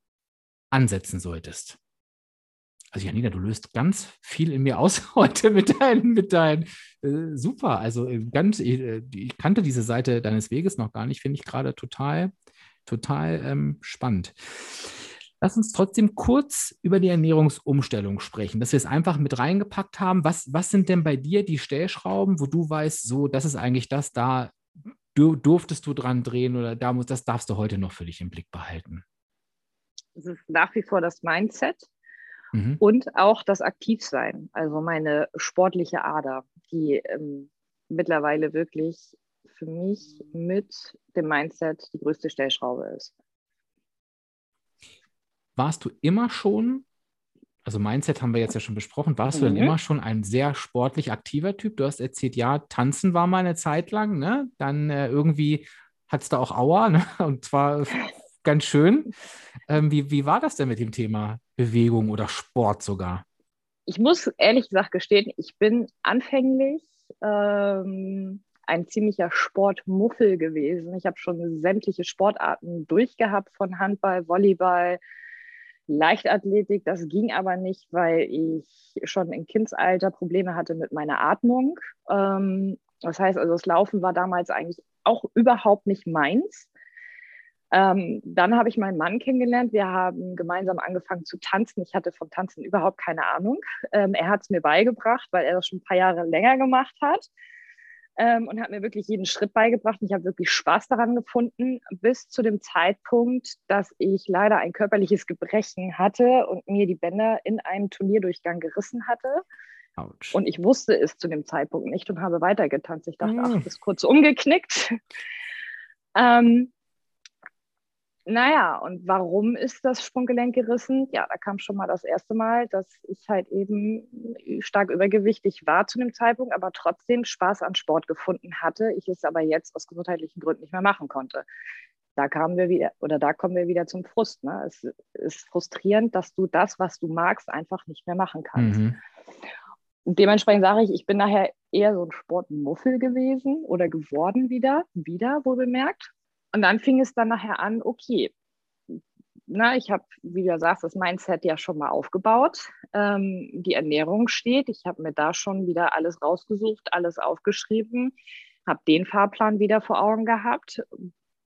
S1: ansetzen solltest. Also Janina, du löst ganz viel in mir aus *laughs* heute mit deinen, mit deinen, äh, super. Also äh, ganz, äh, ich kannte diese Seite deines Weges noch gar nicht, finde ich gerade total total ähm, spannend. Lass uns trotzdem kurz über die Ernährungsumstellung sprechen, dass wir es einfach mit reingepackt haben. Was, was sind denn bei dir die Stellschrauben, wo du weißt, so, das ist eigentlich das, da du, durftest du dran drehen oder da muss, das darfst du heute noch für dich im Blick behalten?
S2: Es ist nach wie vor das Mindset mhm. und auch das Aktivsein, also meine sportliche Ader, die ähm, mittlerweile wirklich für mich mit dem Mindset die größte Stellschraube ist.
S1: Warst du immer schon, also Mindset haben wir jetzt ja schon besprochen, warst mhm. du denn immer schon ein sehr sportlich aktiver Typ? Du hast erzählt, ja, tanzen war mal eine Zeit lang, ne? Dann äh, irgendwie hat es da auch Aua, ne? *laughs* Und zwar ganz schön. Ähm, wie, wie war das denn mit dem Thema Bewegung oder Sport sogar?
S2: Ich muss ehrlich gesagt gestehen, ich bin anfänglich ähm, ein ziemlicher Sportmuffel gewesen. Ich habe schon sämtliche Sportarten durchgehabt, von Handball, Volleyball, Leichtathletik, das ging aber nicht, weil ich schon im Kindsalter Probleme hatte mit meiner Atmung. Ähm, das heißt also, das Laufen war damals eigentlich auch überhaupt nicht meins. Ähm, dann habe ich meinen Mann kennengelernt. Wir haben gemeinsam angefangen zu tanzen. Ich hatte vom Tanzen überhaupt keine Ahnung. Ähm, er hat es mir beigebracht, weil er das schon ein paar Jahre länger gemacht hat ähm, und hat mir wirklich jeden Schritt beigebracht. ich habe wirklich Spaß daran gefunden, bis zu dem Zeitpunkt, dass ich leider ein körperliches Gebrechen hatte und mir die Bänder in einem Turnierdurchgang gerissen hatte. Ouch. Und ich wusste es zu dem Zeitpunkt nicht und habe weitergetanzt. Ich dachte, mm. ach, das ist kurz umgeknickt. *laughs* ähm, naja, und warum ist das Sprunggelenk gerissen? Ja, da kam schon mal das erste Mal, dass ich halt eben stark übergewichtig war zu dem Zeitpunkt, aber trotzdem Spaß an Sport gefunden hatte. Ich es aber jetzt aus gesundheitlichen Gründen nicht mehr machen konnte. Da kamen wir wieder, oder da kommen wir wieder zum Frust. Ne? Es ist frustrierend, dass du das, was du magst, einfach nicht mehr machen kannst. Mhm. Und dementsprechend sage ich, ich bin nachher eher so ein Sportmuffel gewesen oder geworden wieder, wieder wohl bemerkt und dann fing es dann nachher an, okay, na, ich habe, wie du sagst, das Mindset ja schon mal aufgebaut. Ähm, die Ernährung steht. Ich habe mir da schon wieder alles rausgesucht, alles aufgeschrieben, habe den Fahrplan wieder vor Augen gehabt,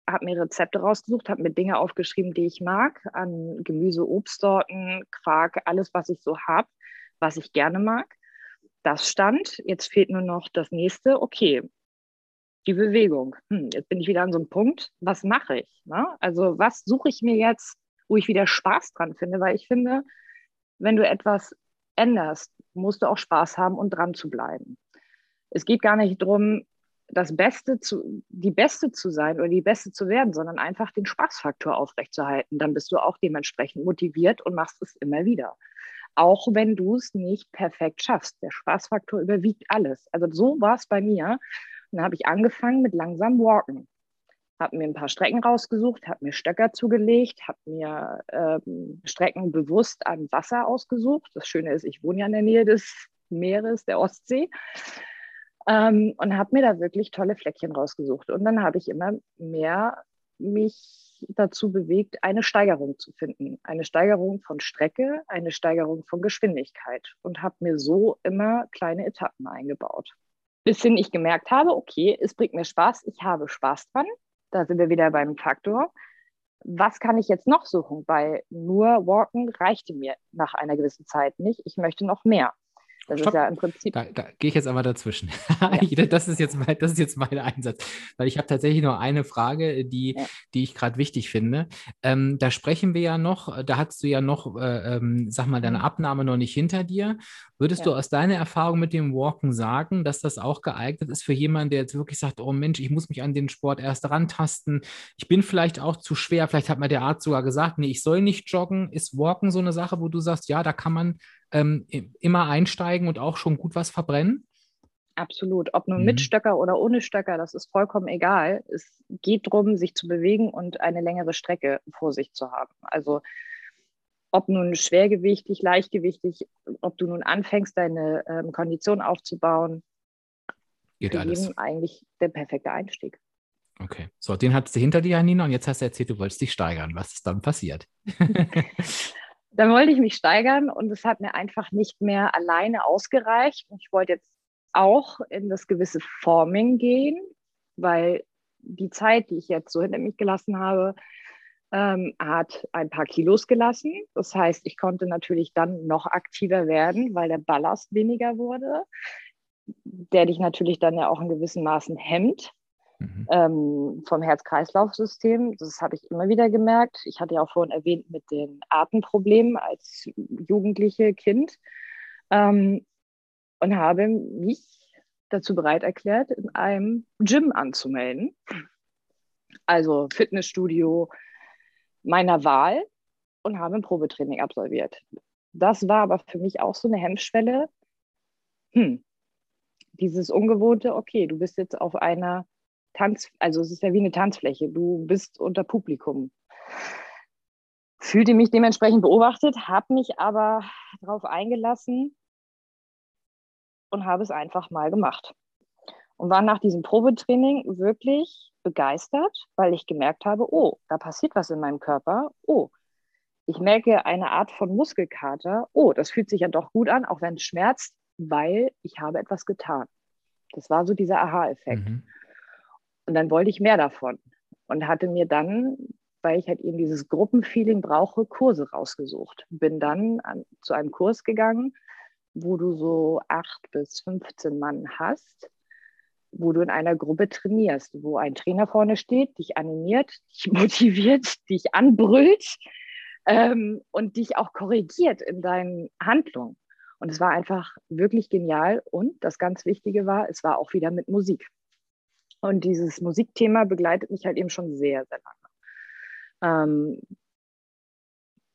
S2: habe mir Rezepte rausgesucht, habe mir Dinge aufgeschrieben, die ich mag, an Gemüse, Obstsorten, Quark, alles, was ich so habe, was ich gerne mag. Das stand. Jetzt fehlt nur noch das nächste. Okay, die Bewegung. Hm, jetzt bin ich wieder an so einem Punkt, was mache ich? Ne? Also was suche ich mir jetzt, wo ich wieder Spaß dran finde? Weil ich finde, wenn du etwas änderst, musst du auch Spaß haben und dran zu bleiben. Es geht gar nicht darum, das Beste zu, die Beste zu sein oder die Beste zu werden, sondern einfach den Spaßfaktor aufrechtzuerhalten. Dann bist du auch dementsprechend motiviert und machst es immer wieder. Auch wenn du es nicht perfekt schaffst. Der Spaßfaktor überwiegt alles. Also so war es bei mir. Dann habe ich angefangen mit langsam Walken. Habe mir ein paar Strecken rausgesucht, habe mir Stöcker zugelegt, habe mir ähm, Strecken bewusst an Wasser ausgesucht. Das Schöne ist, ich wohne ja in der Nähe des Meeres, der Ostsee. Ähm, und habe mir da wirklich tolle Fleckchen rausgesucht. Und dann habe ich immer mehr mich dazu bewegt, eine Steigerung zu finden. Eine Steigerung von Strecke, eine Steigerung von Geschwindigkeit. Und habe mir so immer kleine Etappen eingebaut bis hin ich gemerkt habe, okay, es bringt mir Spaß, ich habe Spaß dran. Da sind wir wieder beim Faktor. Was kann ich jetzt noch suchen? Weil nur Walken reichte mir nach einer gewissen Zeit nicht. Ich möchte noch mehr. Das Stopp. ist ja im Prinzip.
S1: Da, da gehe ich jetzt aber dazwischen. Ja. *laughs* das, ist jetzt mein, das ist jetzt mein Einsatz. Weil ich habe tatsächlich noch eine Frage, die, ja. die ich gerade wichtig finde. Ähm, da sprechen wir ja noch, da hast du ja noch, äh, ähm, sag mal, deine mhm. Abnahme noch nicht hinter dir. Würdest ja. du aus deiner Erfahrung mit dem Walken sagen, dass das auch geeignet ist für jemanden, der jetzt wirklich sagt, oh Mensch, ich muss mich an den Sport erst rantasten. Ich bin vielleicht auch zu schwer. Vielleicht hat mir der Arzt sogar gesagt, nee, ich soll nicht joggen. Ist Walken so eine Sache, wo du sagst, ja, da kann man ähm, immer einsteigen und auch schon gut was verbrennen?
S2: Absolut. Ob nun mhm. mit Stöcker oder ohne Stöcker, das ist vollkommen egal. Es geht darum, sich zu bewegen und eine längere Strecke vor sich zu haben. Also ob nun schwergewichtig, leichtgewichtig, ob du nun anfängst, deine ähm, Kondition aufzubauen,
S1: geht alles.
S2: eigentlich der perfekte Einstieg.
S1: Okay, so, den hattest du hinter dir, Nina, und jetzt hast du erzählt, du wolltest dich steigern. Was ist dann passiert? *laughs*
S2: Dann wollte ich mich steigern und es hat mir einfach nicht mehr alleine ausgereicht. Ich wollte jetzt auch in das gewisse Forming gehen, weil die Zeit, die ich jetzt so hinter mich gelassen habe, ähm, hat ein paar Kilos gelassen. Das heißt, ich konnte natürlich dann noch aktiver werden, weil der Ballast weniger wurde, der dich natürlich dann ja auch in gewissen Maßen hemmt mhm. ähm, vom Herz-Kreislauf-System. Das habe ich immer wieder gemerkt. Ich hatte ja auch vorhin erwähnt mit den Atemproblemen als jugendliche Kind ähm, und habe mich dazu bereit erklärt, in einem Gym anzumelden. Also Fitnessstudio meiner Wahl und habe ein Probetraining absolviert. Das war aber für mich auch so eine Hemmschwelle. Hm, dieses ungewohnte, okay, du bist jetzt auf einer Tanz, also es ist ja wie eine Tanzfläche. Du bist unter Publikum. Fühlte mich dementsprechend beobachtet, habe mich aber darauf eingelassen und habe es einfach mal gemacht. Und war nach diesem Probetraining wirklich begeistert, weil ich gemerkt habe, oh, da passiert was in meinem Körper. Oh, ich merke eine Art von Muskelkater. Oh, das fühlt sich ja doch gut an, auch wenn es schmerzt, weil ich habe etwas getan. Das war so dieser Aha-Effekt. Mhm. Und dann wollte ich mehr davon und hatte mir dann, weil ich halt eben dieses Gruppenfeeling brauche, Kurse rausgesucht. Bin dann an, zu einem Kurs gegangen, wo du so acht bis 15 Mann hast, wo du in einer Gruppe trainierst, wo ein Trainer vorne steht, dich animiert, *laughs* dich motiviert, dich anbrüllt ähm, und dich auch korrigiert in deinen Handlungen. Und es war einfach wirklich genial. Und das ganz Wichtige war, es war auch wieder mit Musik. Und dieses Musikthema begleitet mich halt eben schon sehr, sehr lange. Ähm,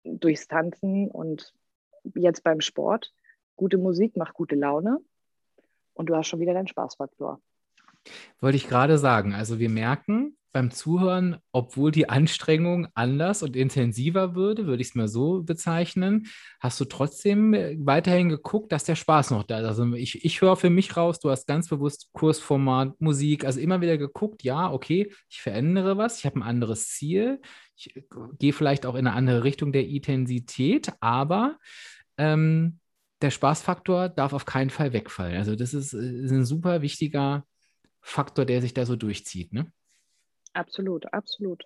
S2: durchs Tanzen und jetzt beim Sport. Gute Musik macht gute Laune und du hast schon wieder deinen Spaßfaktor.
S1: Wollte ich gerade sagen. Also wir merken, beim Zuhören, obwohl die Anstrengung anders und intensiver würde, würde ich es mal so bezeichnen, hast du trotzdem äh, weiterhin geguckt, dass der Spaß noch da ist. Also ich, ich höre für mich raus, du hast ganz bewusst Kursformat, Musik, also immer wieder geguckt, ja, okay, ich verändere was, ich habe ein anderes Ziel, ich äh, gehe vielleicht auch in eine andere Richtung der Intensität, aber ähm, der Spaßfaktor darf auf keinen Fall wegfallen. Also das ist, äh, ist ein super wichtiger Faktor, der sich da so durchzieht, ne?
S2: Absolut, absolut.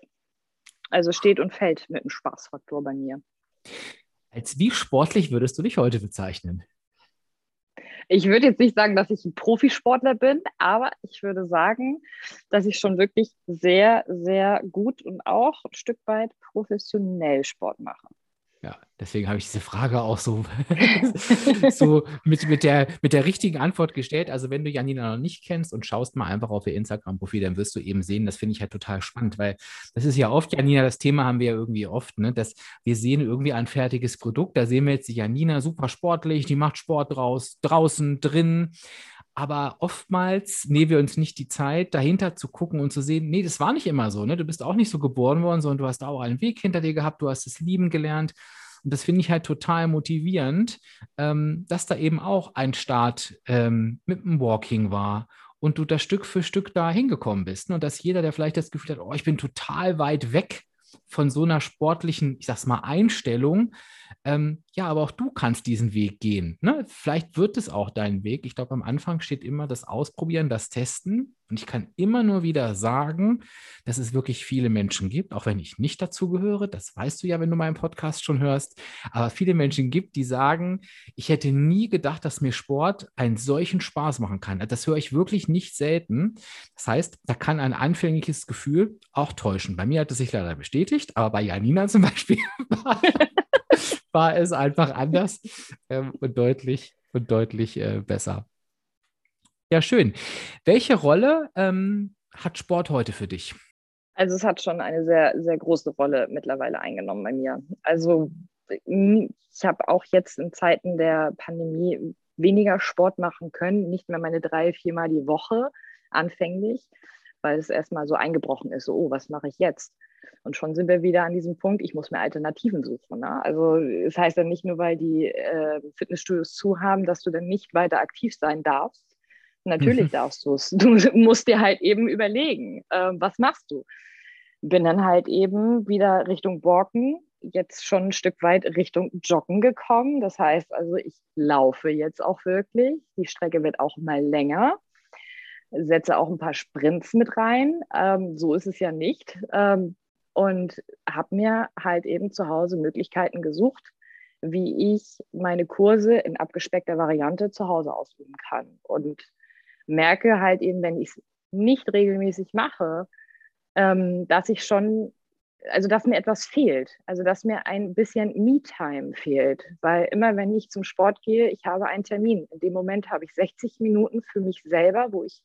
S2: Also steht und fällt mit dem Spaßfaktor bei mir.
S1: Als wie sportlich würdest du dich heute bezeichnen?
S2: Ich würde jetzt nicht sagen, dass ich ein Profisportler bin, aber ich würde sagen, dass ich schon wirklich sehr, sehr gut und auch ein Stück weit professionell Sport mache.
S1: Ja, deswegen habe ich diese Frage auch so, *laughs* so mit, mit, der, mit der richtigen Antwort gestellt. Also, wenn du Janina noch nicht kennst und schaust mal einfach auf ihr Instagram-Profil, dann wirst du eben sehen, das finde ich halt total spannend, weil das ist ja oft, Janina, das Thema haben wir ja irgendwie oft, ne, dass wir sehen irgendwie ein fertiges Produkt. Da sehen wir jetzt die Janina super sportlich, die macht Sport draus, draußen, drin. Aber oftmals nehmen wir uns nicht die Zeit, dahinter zu gucken und zu sehen, nee, das war nicht immer so. Ne? Du bist auch nicht so geboren worden, sondern du hast auch einen Weg hinter dir gehabt, du hast es lieben gelernt. Und das finde ich halt total motivierend, ähm, dass da eben auch ein Start ähm, mit dem Walking war und du da Stück für Stück da hingekommen bist. Ne? Und dass jeder, der vielleicht das Gefühl hat, oh, ich bin total weit weg von so einer sportlichen, ich sag's mal, Einstellung, ähm, ja, aber auch du kannst diesen Weg gehen. Ne? Vielleicht wird es auch dein Weg. Ich glaube, am Anfang steht immer das Ausprobieren, das Testen. Und ich kann immer nur wieder sagen, dass es wirklich viele Menschen gibt, auch wenn ich nicht dazu gehöre. Das weißt du ja, wenn du meinen Podcast schon hörst. Aber viele Menschen gibt, die sagen, ich hätte nie gedacht, dass mir Sport einen solchen Spaß machen kann. Das höre ich wirklich nicht selten. Das heißt, da kann ein anfängliches Gefühl auch täuschen. Bei mir hat es sich leider bestätigt, aber bei Janina zum Beispiel *laughs* war es einfach anders ähm, und deutlich und deutlich äh, besser. Ja, schön. Welche Rolle ähm, hat Sport heute für dich?
S2: Also es hat schon eine sehr, sehr große Rolle mittlerweile eingenommen bei mir. Also ich habe auch jetzt in Zeiten der Pandemie weniger Sport machen können, nicht mehr meine drei, viermal die Woche anfänglich, weil es erstmal so eingebrochen ist, so, oh, was mache ich jetzt? Und schon sind wir wieder an diesem Punkt, ich muss mir Alternativen suchen. Ne? Also es das heißt ja nicht nur, weil die äh, Fitnessstudios zu haben, dass du dann nicht weiter aktiv sein darfst. Natürlich mhm. darfst du es. *laughs* Du musst dir halt eben überlegen, äh, was machst du? Bin dann halt eben wieder Richtung Walken, jetzt schon ein Stück weit Richtung Joggen gekommen. Das heißt also, ich laufe jetzt auch wirklich. Die Strecke wird auch mal länger setze auch ein paar Sprints mit rein. Ähm, so ist es ja nicht. Ähm, und habe mir halt eben zu Hause Möglichkeiten gesucht, wie ich meine Kurse in abgespeckter Variante zu Hause ausüben kann. Und merke halt eben, wenn ich es nicht regelmäßig mache, ähm, dass ich schon, also dass mir etwas fehlt, also dass mir ein bisschen Me-Time fehlt, weil immer wenn ich zum Sport gehe, ich habe einen Termin. In dem Moment habe ich 60 Minuten für mich selber, wo ich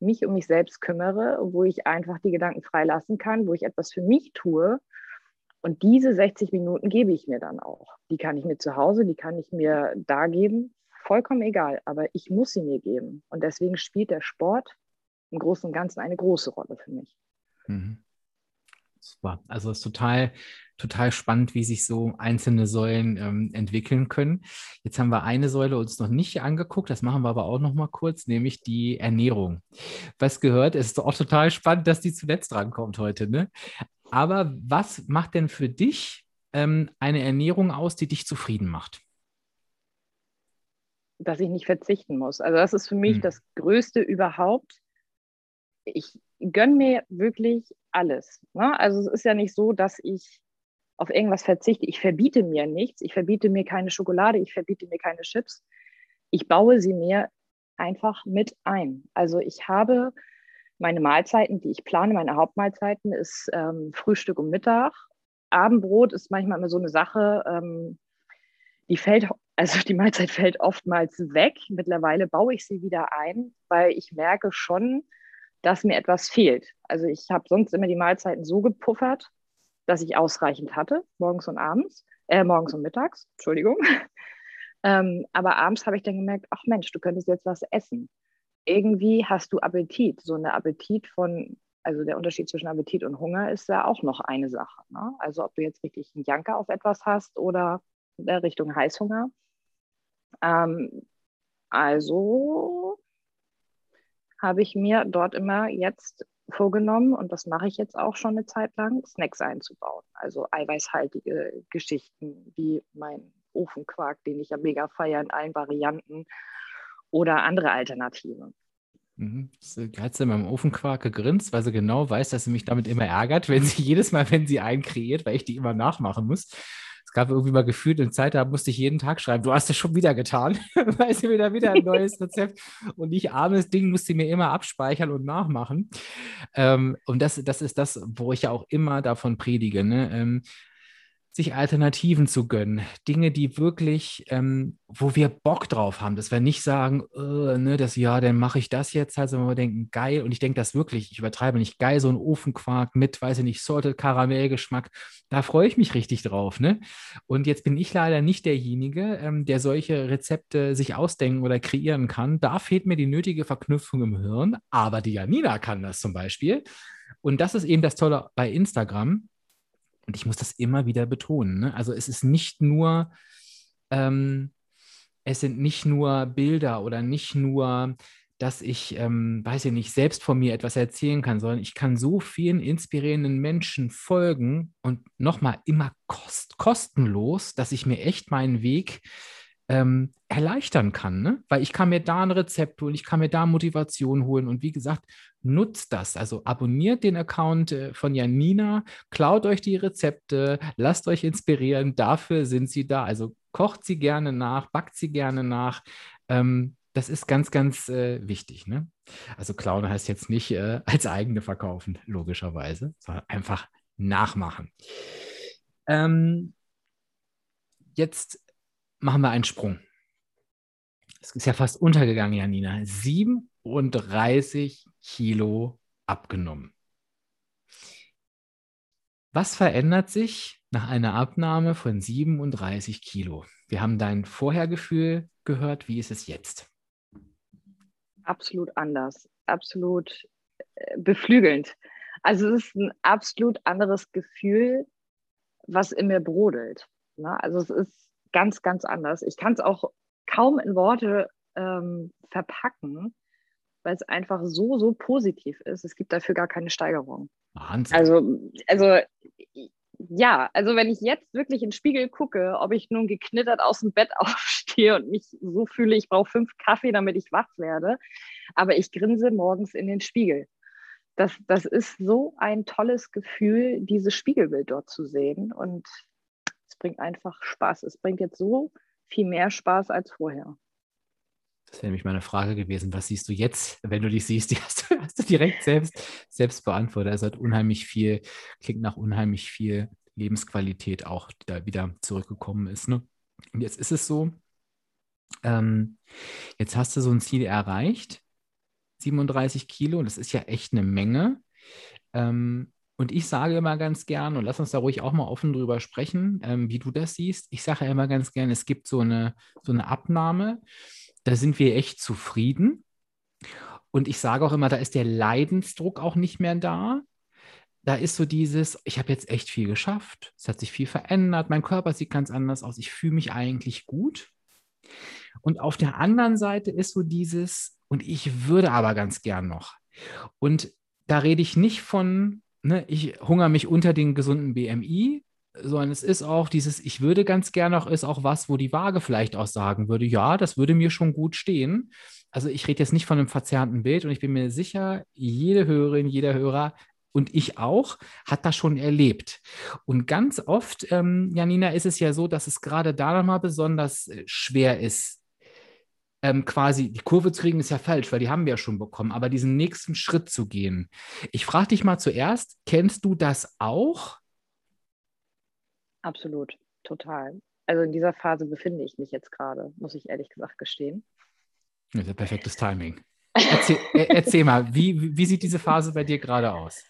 S2: mich um mich selbst kümmere, wo ich einfach die Gedanken freilassen kann, wo ich etwas für mich tue. Und diese 60 Minuten gebe ich mir dann auch. Die kann ich mir zu Hause, die kann ich mir da geben, vollkommen egal, aber ich muss sie mir geben. Und deswegen spielt der Sport im Großen und Ganzen eine große Rolle für mich. Mhm.
S1: Super. Also es ist total, total spannend, wie sich so einzelne Säulen ähm, entwickeln können. Jetzt haben wir eine Säule uns noch nicht angeguckt, das machen wir aber auch noch mal kurz, nämlich die Ernährung. Was gehört, es ist auch total spannend, dass die zuletzt drankommt heute. Ne? Aber was macht denn für dich ähm, eine Ernährung aus, die dich zufrieden macht?
S2: Dass ich nicht verzichten muss. Also das ist für mich hm. das Größte überhaupt. Ich gönne mir wirklich alles. Ne? Also es ist ja nicht so, dass ich auf irgendwas verzichte. Ich verbiete mir nichts. Ich verbiete mir keine Schokolade. Ich verbiete mir keine Chips. Ich baue sie mir einfach mit ein. Also ich habe meine Mahlzeiten, die ich plane, meine Hauptmahlzeiten ist ähm, Frühstück und Mittag. Abendbrot ist manchmal immer so eine Sache, ähm, die fällt, also die Mahlzeit fällt oftmals weg. Mittlerweile baue ich sie wieder ein, weil ich merke schon, dass mir etwas fehlt. Also ich habe sonst immer die Mahlzeiten so gepuffert, dass ich ausreichend hatte, morgens und abends, äh, morgens und mittags, Entschuldigung. *laughs* ähm, aber abends habe ich dann gemerkt, ach Mensch, du könntest jetzt was essen. Irgendwie hast du Appetit. So eine Appetit von, also der Unterschied zwischen Appetit und Hunger ist ja auch noch eine Sache. Ne? Also ob du jetzt richtig einen Janker auf etwas hast oder äh, Richtung Heißhunger. Ähm, also habe ich mir dort immer jetzt vorgenommen, und das mache ich jetzt auch schon eine Zeit lang, Snacks einzubauen. Also eiweißhaltige Geschichten wie mein Ofenquark, den ich ja mega feiere in allen Varianten oder andere Alternativen.
S1: Mhm. Hat sie in meinem Ofenquark gegrinst, weil sie genau weiß, dass sie mich damit immer ärgert, wenn sie *laughs* jedes Mal, wenn sie einen kreiert, weil ich die immer nachmachen muss. Es gab irgendwie mal gefühlt eine Zeit, da musste ich jeden Tag schreiben, du hast das schon wieder getan, *laughs* weil sie da wieder ein neues Rezept und ich armes Ding musste mir immer abspeichern und nachmachen. Ähm, und das, das ist das, wo ich ja auch immer davon predige. Ne? Ähm, sich Alternativen zu gönnen. Dinge, die wirklich, ähm, wo wir Bock drauf haben, dass wir nicht sagen, äh, ne, das ja, dann mache ich das jetzt halt, sondern wir denken, geil, und ich denke das wirklich, ich übertreibe nicht, geil, so ein Ofenquark mit, weiß ich nicht, Salted Karamellgeschmack, da freue ich mich richtig drauf, ne? Und jetzt bin ich leider nicht derjenige, ähm, der solche Rezepte sich ausdenken oder kreieren kann. Da fehlt mir die nötige Verknüpfung im Hirn, aber die Janina kann das zum Beispiel. Und das ist eben das Tolle bei Instagram und ich muss das immer wieder betonen. Ne? Also es ist nicht nur, ähm, es sind nicht nur Bilder oder nicht nur, dass ich, ähm, weiß ich nicht, selbst von mir etwas erzählen kann, sondern ich kann so vielen inspirierenden Menschen folgen und nochmal immer kost kostenlos, dass ich mir echt meinen Weg ähm, erleichtern kann, ne? weil ich kann mir da ein Rezept holen, ich kann mir da Motivation holen und wie gesagt, nutzt das. Also abonniert den Account äh, von Janina, klaut euch die Rezepte, lasst euch inspirieren, dafür sind sie da. Also kocht sie gerne nach, backt sie gerne nach. Ähm, das ist ganz, ganz äh, wichtig. Ne? Also klauen heißt jetzt nicht äh, *laughs* als eigene verkaufen, logischerweise, sondern einfach nachmachen. Ähm, jetzt machen wir einen Sprung. Es ist ja fast untergegangen, Janina. 37 Kilo abgenommen. Was verändert sich nach einer Abnahme von 37 Kilo? Wir haben dein Vorhergefühl gehört. Wie ist es jetzt?
S2: Absolut anders. Absolut äh, beflügelnd. Also es ist ein absolut anderes Gefühl, was in mir brodelt. Ne? Also es ist ganz, ganz anders. Ich kann es auch kaum in Worte ähm, verpacken, weil es einfach so, so positiv ist. Es gibt dafür gar keine Steigerung. Wahnsinn. Also, also ja, also wenn ich jetzt wirklich in den Spiegel gucke, ob ich nun geknittert aus dem Bett *laughs* aufstehe und mich so fühle, ich brauche fünf Kaffee, damit ich wach werde, aber ich grinse morgens in den Spiegel. Das, das ist so ein tolles Gefühl, dieses Spiegelbild dort zu sehen. Und bringt einfach Spaß. Es bringt jetzt so viel mehr Spaß als vorher.
S1: Das wäre nämlich meine Frage gewesen. Was siehst du jetzt, wenn du dich siehst? *laughs* Die hast du, hast du direkt selbst, selbst beantwortet. Es hat unheimlich viel, klingt nach unheimlich viel Lebensqualität auch, die da wieder zurückgekommen ist. Ne? Und jetzt ist es so, ähm, jetzt hast du so ein Ziel erreicht, 37 Kilo, das ist ja echt eine Menge. Ähm, und ich sage immer ganz gern, und lass uns da ruhig auch mal offen drüber sprechen, ähm, wie du das siehst. Ich sage immer ganz gern, es gibt so eine, so eine Abnahme, da sind wir echt zufrieden. Und ich sage auch immer, da ist der Leidensdruck auch nicht mehr da. Da ist so dieses, ich habe jetzt echt viel geschafft, es hat sich viel verändert, mein Körper sieht ganz anders aus, ich fühle mich eigentlich gut. Und auf der anderen Seite ist so dieses, und ich würde aber ganz gern noch. Und da rede ich nicht von ne, ich hungere mich unter den gesunden BMI, sondern es ist auch dieses, ich würde ganz gerne auch, ist auch was, wo die Waage vielleicht auch sagen würde, ja, das würde mir schon gut stehen. Also ich rede jetzt nicht von einem verzerrten Bild und ich bin mir sicher, jede Hörerin, jeder Hörer und ich auch, hat das schon erlebt. Und ganz oft, ähm, Janina, ist es ja so, dass es gerade da nochmal besonders äh, schwer ist, ähm, quasi die Kurve zu kriegen, ist ja falsch, weil die haben wir ja schon bekommen, aber diesen nächsten Schritt zu gehen. Ich frage dich mal zuerst, kennst du das auch?
S2: Absolut, total. Also in dieser Phase befinde ich mich jetzt gerade, muss ich ehrlich gesagt gestehen.
S1: Das ist ja perfektes Timing. Erzähl, erzähl mal, wie, wie sieht diese Phase bei dir gerade aus?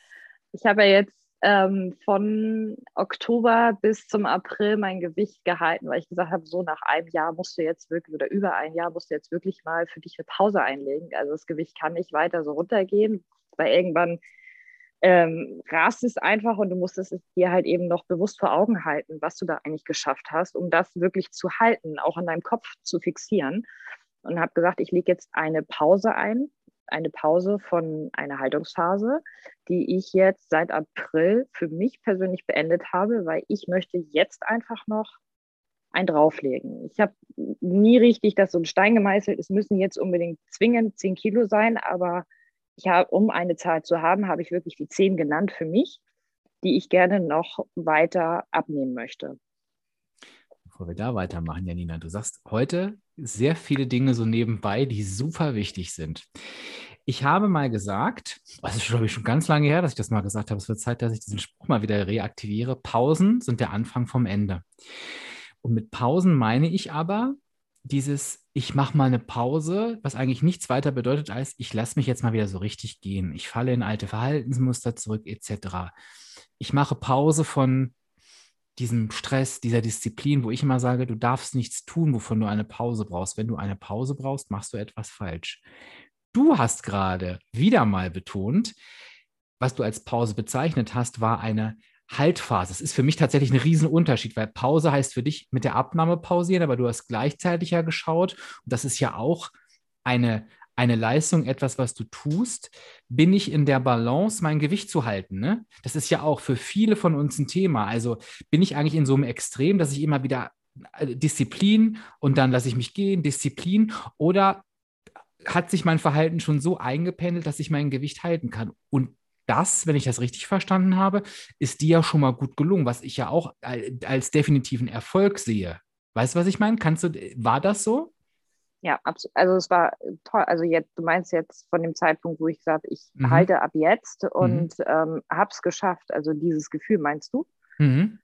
S2: Ich habe ja jetzt ähm, von Oktober bis zum April mein Gewicht gehalten, weil ich gesagt habe, so nach einem Jahr musst du jetzt wirklich oder über ein Jahr musst du jetzt wirklich mal für dich eine Pause einlegen. Also das Gewicht kann nicht weiter so runtergehen, weil irgendwann ähm, rast es einfach und du musst es dir halt eben noch bewusst vor Augen halten, was du da eigentlich geschafft hast, um das wirklich zu halten, auch in deinem Kopf zu fixieren. Und habe gesagt, ich lege jetzt eine Pause ein, eine Pause von einer Haltungsphase, die ich jetzt seit April für mich persönlich beendet habe, weil ich möchte jetzt einfach noch ein drauflegen. Ich habe nie richtig das so ein Stein gemeißelt. Es müssen jetzt unbedingt zwingend 10 Kilo sein, aber ich habe, um eine Zahl zu haben, habe ich wirklich die 10 genannt für mich, die ich gerne noch weiter abnehmen möchte.
S1: Bevor wir da weitermachen, Janina, du sagst heute sehr viele Dinge so nebenbei, die super wichtig sind. Ich habe mal gesagt, das ist glaube ich schon ganz lange her, dass ich das mal gesagt habe, es wird Zeit, dass ich diesen Spruch mal wieder reaktiviere. Pausen sind der Anfang vom Ende. Und mit Pausen meine ich aber dieses, ich mache mal eine Pause, was eigentlich nichts weiter bedeutet als, ich lasse mich jetzt mal wieder so richtig gehen. Ich falle in alte Verhaltensmuster zurück, etc. Ich mache Pause von diesem Stress, dieser Disziplin, wo ich immer sage, du darfst nichts tun, wovon du eine Pause brauchst. Wenn du eine Pause brauchst, machst du etwas falsch. Du hast gerade wieder mal betont, was du als Pause bezeichnet hast, war eine Haltphase. Das ist für mich tatsächlich ein Riesenunterschied, weil Pause heißt für dich mit der Abnahme pausieren, aber du hast gleichzeitig ja geschaut, und das ist ja auch eine, eine Leistung, etwas, was du tust, bin ich in der Balance, mein Gewicht zu halten. Ne? Das ist ja auch für viele von uns ein Thema. Also bin ich eigentlich in so einem Extrem, dass ich immer wieder äh, Disziplin und dann lasse ich mich gehen, Disziplin oder hat sich mein Verhalten schon so eingependelt, dass ich mein Gewicht halten kann. Und das, wenn ich das richtig verstanden habe, ist dir ja schon mal gut gelungen, was ich ja auch als definitiven Erfolg sehe. Weißt du, was ich meine? Kannst du, war das so?
S2: Ja, absolut. Also es war toll. Also jetzt, du meinst jetzt von dem Zeitpunkt, wo ich gesagt ich mhm. halte ab jetzt und mhm. ähm, habe es geschafft. Also dieses Gefühl, meinst du? Mhm.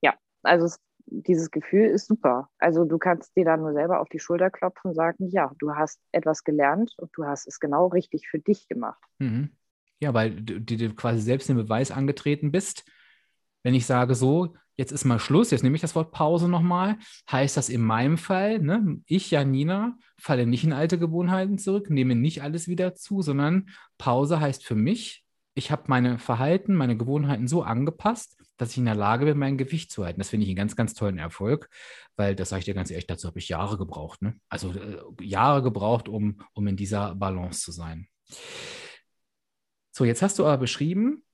S2: Ja, also es, dieses Gefühl ist super. Also du kannst dir da nur selber auf die Schulter klopfen und sagen, ja, du hast etwas gelernt und du hast es genau richtig für dich gemacht.
S1: Mhm. Ja, weil du dir quasi selbst den Beweis angetreten bist. Wenn ich sage so, jetzt ist mal Schluss, jetzt nehme ich das Wort Pause nochmal, heißt das in meinem Fall, ne, ich, Janina, falle nicht in alte Gewohnheiten zurück, nehme nicht alles wieder zu, sondern Pause heißt für mich, ich habe meine Verhalten, meine Gewohnheiten so angepasst, dass ich in der Lage bin, mein Gewicht zu halten. Das finde ich einen ganz, ganz tollen Erfolg, weil das sage ich dir ganz ehrlich, dazu habe ich Jahre gebraucht. Ne? Also äh, Jahre gebraucht, um, um in dieser Balance zu sein. So, jetzt hast du aber beschrieben,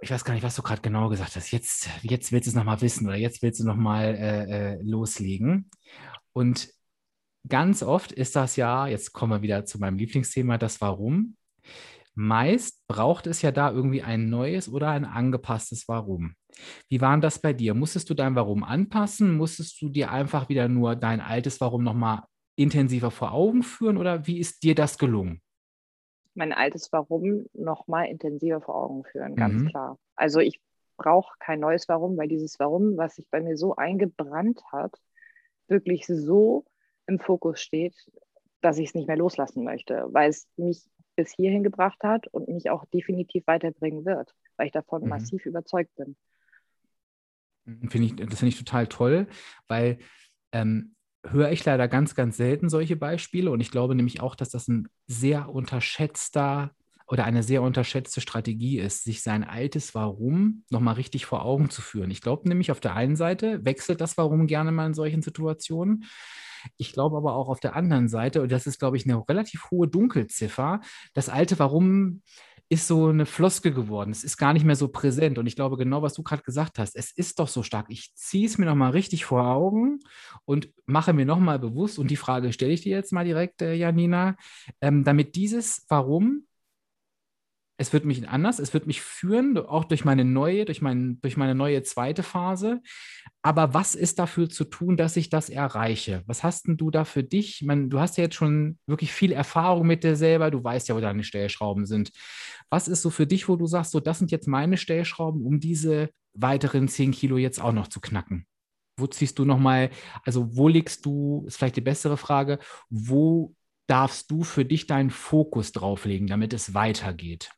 S1: ich weiß gar nicht, was du gerade genau gesagt hast. Jetzt, jetzt willst du es nochmal wissen oder jetzt willst du nochmal äh, äh, loslegen. Und ganz oft ist das ja, jetzt kommen wir wieder zu meinem Lieblingsthema, das Warum. Meist braucht es ja da irgendwie ein neues oder ein angepasstes Warum. Wie war das bei dir? Musstest du dein Warum anpassen? Musstest du dir einfach wieder nur dein altes Warum nochmal intensiver vor Augen führen oder wie ist dir das gelungen?
S2: Mein altes Warum noch mal intensiver vor Augen führen, ganz mhm. klar. Also ich brauche kein neues Warum, weil dieses Warum, was sich bei mir so eingebrannt hat, wirklich so im Fokus steht, dass ich es nicht mehr loslassen möchte, weil es mich bis hierhin gebracht hat und mich auch definitiv weiterbringen wird, weil ich davon mhm. massiv überzeugt bin.
S1: Finde ich, das finde ich total toll, weil ähm, höre ich leider ganz, ganz selten solche Beispiele. Und ich glaube nämlich auch, dass das ein sehr unterschätzter oder eine sehr unterschätzte Strategie ist, sich sein altes Warum nochmal richtig vor Augen zu führen. Ich glaube nämlich auf der einen Seite wechselt das Warum gerne mal in solchen Situationen. Ich glaube aber auch auf der anderen Seite, und das ist, glaube ich, eine relativ hohe Dunkelziffer, das alte Warum ist so eine Floskel geworden. Es ist gar nicht mehr so präsent. Und ich glaube, genau was du gerade gesagt hast, es ist doch so stark. Ich ziehe es mir nochmal richtig vor Augen und mache mir nochmal bewusst, und die Frage stelle ich dir jetzt mal direkt, äh, Janina, ähm, damit dieses Warum es wird mich anders, es wird mich führen, auch durch meine neue, durch, mein, durch meine neue zweite Phase. Aber was ist dafür zu tun, dass ich das erreiche? Was hast denn du da für dich? Man, du hast ja jetzt schon wirklich viel Erfahrung mit dir selber, du weißt ja, wo deine Stellschrauben sind. Was ist so für dich, wo du sagst, so, das sind jetzt meine Stellschrauben, um diese weiteren 10 Kilo jetzt auch noch zu knacken? Wo ziehst du nochmal, also wo legst du, ist vielleicht die bessere Frage, wo darfst du für dich deinen Fokus drauflegen, damit es weitergeht?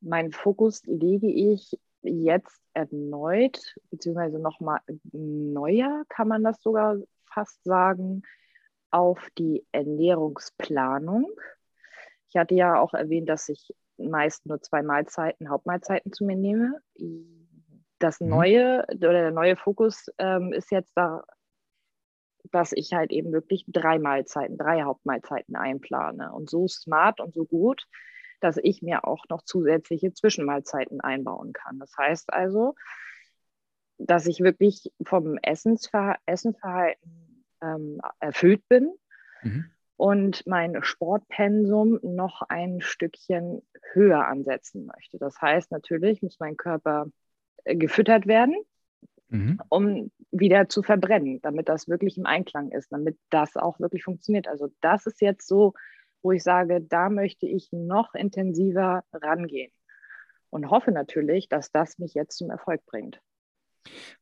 S2: Meinen Fokus lege ich jetzt erneut, beziehungsweise nochmal neuer, kann man das sogar fast sagen, auf die Ernährungsplanung. Ich hatte ja auch erwähnt, dass ich meist nur zwei Mahlzeiten, Hauptmahlzeiten zu mir nehme. Das mhm. neue oder der neue Fokus ähm, ist jetzt da, dass ich halt eben wirklich drei Mahlzeiten, drei Hauptmahlzeiten einplane und so smart und so gut, dass ich mir auch noch zusätzliche Zwischenmahlzeiten einbauen kann. Das heißt also, dass ich wirklich vom Essensver Essenverhalten ähm, erfüllt bin mhm. und mein Sportpensum noch ein Stückchen höher ansetzen möchte. Das heißt, natürlich muss mein Körper äh, gefüttert werden, mhm. um wieder zu verbrennen, damit das wirklich im Einklang ist, damit das auch wirklich funktioniert. Also das ist jetzt so wo ich sage, da möchte ich noch intensiver rangehen und hoffe natürlich, dass das mich jetzt zum Erfolg bringt.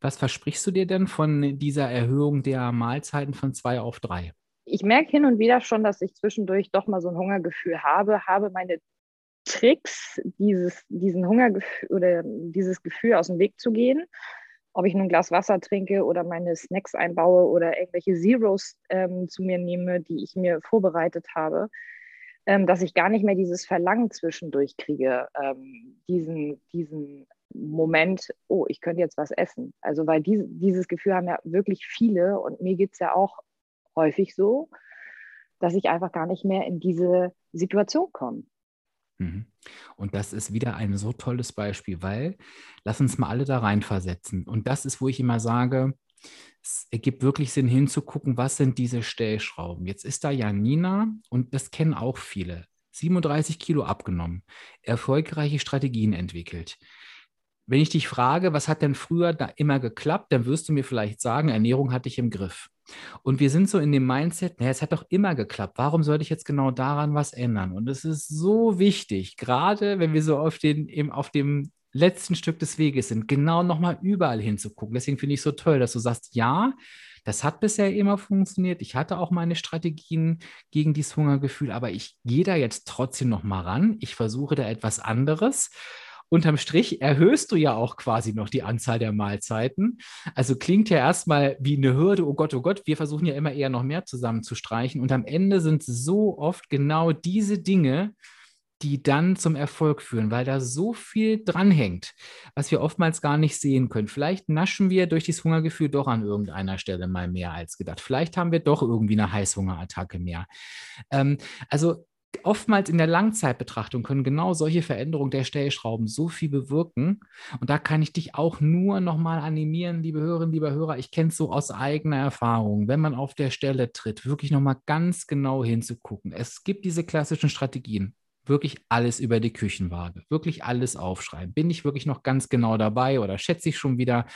S1: Was versprichst du dir denn von dieser Erhöhung der Mahlzeiten von zwei auf drei?
S2: Ich merke hin und wieder schon, dass ich zwischendurch doch mal so ein Hungergefühl habe, habe meine Tricks, dieses, diesen Hungergefühl oder dieses Gefühl aus dem Weg zu gehen. Ob ich nun ein Glas Wasser trinke oder meine Snacks einbaue oder irgendwelche Zeros ähm, zu mir nehme, die ich mir vorbereitet habe ähm, dass ich gar nicht mehr dieses Verlangen zwischendurch kriege, ähm, diesen, diesen Moment, oh, ich könnte jetzt was essen. Also weil diese, dieses Gefühl haben ja wirklich viele und mir geht es ja auch häufig so, dass ich einfach gar nicht mehr in diese Situation komme.
S1: Mhm. Und das ist wieder ein so tolles Beispiel, weil lass uns mal alle da reinversetzen. Und das ist, wo ich immer sage, es ergibt wirklich Sinn hinzugucken, was sind diese Stellschrauben. Jetzt ist da Janina und das kennen auch viele. 37 Kilo abgenommen, erfolgreiche Strategien entwickelt. Wenn ich dich frage, was hat denn früher da immer geklappt, dann wirst du mir vielleicht sagen, Ernährung hatte ich im Griff. Und wir sind so in dem Mindset, naja, es hat doch immer geklappt. Warum sollte ich jetzt genau daran was ändern? Und es ist so wichtig, gerade wenn wir so auf, den, eben auf dem letzten Stück des Weges sind, genau nochmal überall hinzugucken. Deswegen finde ich es so toll, dass du sagst, ja, das hat bisher immer funktioniert. Ich hatte auch meine Strategien gegen dieses Hungergefühl, aber ich gehe da jetzt trotzdem nochmal ran. Ich versuche da etwas anderes. Unterm Strich erhöhst du ja auch quasi noch die Anzahl der Mahlzeiten. Also klingt ja erstmal wie eine Hürde, oh Gott, oh Gott, wir versuchen ja immer eher noch mehr zusammenzustreichen. Und am Ende sind so oft genau diese Dinge, die dann zum Erfolg führen, weil da so viel dranhängt, was wir oftmals gar nicht sehen können. Vielleicht naschen wir durch das Hungergefühl doch an irgendeiner Stelle mal mehr als gedacht. Vielleicht haben wir doch irgendwie eine Heißhungerattacke mehr. Ähm, also oftmals in der Langzeitbetrachtung können genau solche Veränderungen der Stellschrauben so viel bewirken. Und da kann ich dich auch nur nochmal animieren, liebe Hörerinnen, lieber Hörer. Ich kenne es so aus eigener Erfahrung, wenn man auf der Stelle tritt, wirklich nochmal ganz genau hinzugucken. Es gibt diese klassischen Strategien wirklich alles über die Küchenwaage, wirklich alles aufschreiben. Bin ich wirklich noch ganz genau dabei oder schätze ich schon wieder?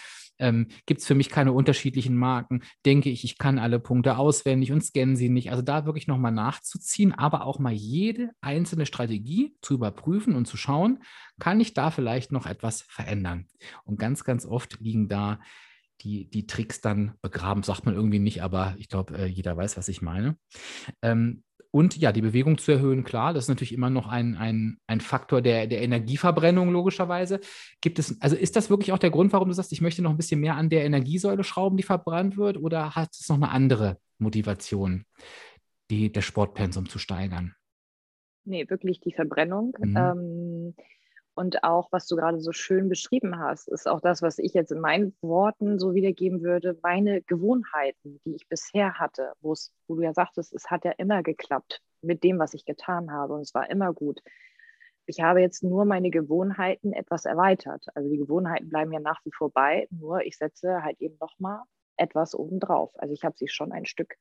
S1: Ähm, Gibt es für mich keine unterschiedlichen Marken? Denke ich, ich kann alle Punkte auswendig und scanne sie nicht? Also da wirklich nochmal nachzuziehen, aber auch mal jede einzelne Strategie zu überprüfen und zu schauen, kann ich da vielleicht noch etwas verändern? Und ganz, ganz oft liegen da die, die Tricks dann begraben, sagt man irgendwie nicht, aber ich glaube, äh, jeder weiß, was ich meine. Ähm, und ja, die Bewegung zu erhöhen, klar, das ist natürlich immer noch ein, ein, ein Faktor der, der Energieverbrennung, logischerweise. Gibt es, also ist das wirklich auch der Grund, warum du sagst, ich möchte noch ein bisschen mehr an der Energiesäule schrauben, die verbrannt wird, oder hat es noch eine andere Motivation, die, das Sportpensum zu steigern?
S2: Nee, wirklich die Verbrennung. Mhm. Ähm, und auch, was du gerade so schön beschrieben hast, ist auch das, was ich jetzt in meinen Worten so wiedergeben würde, meine Gewohnheiten, die ich bisher hatte, wo du ja sagtest, es hat ja immer geklappt mit dem, was ich getan habe und es war immer gut. ich habe jetzt nur meine Gewohnheiten etwas erweitert. Also die Gewohnheiten bleiben ja nach wie vor bei, nur ich setze halt eben nochmal etwas obendrauf. Also ich habe sie schon ein Stück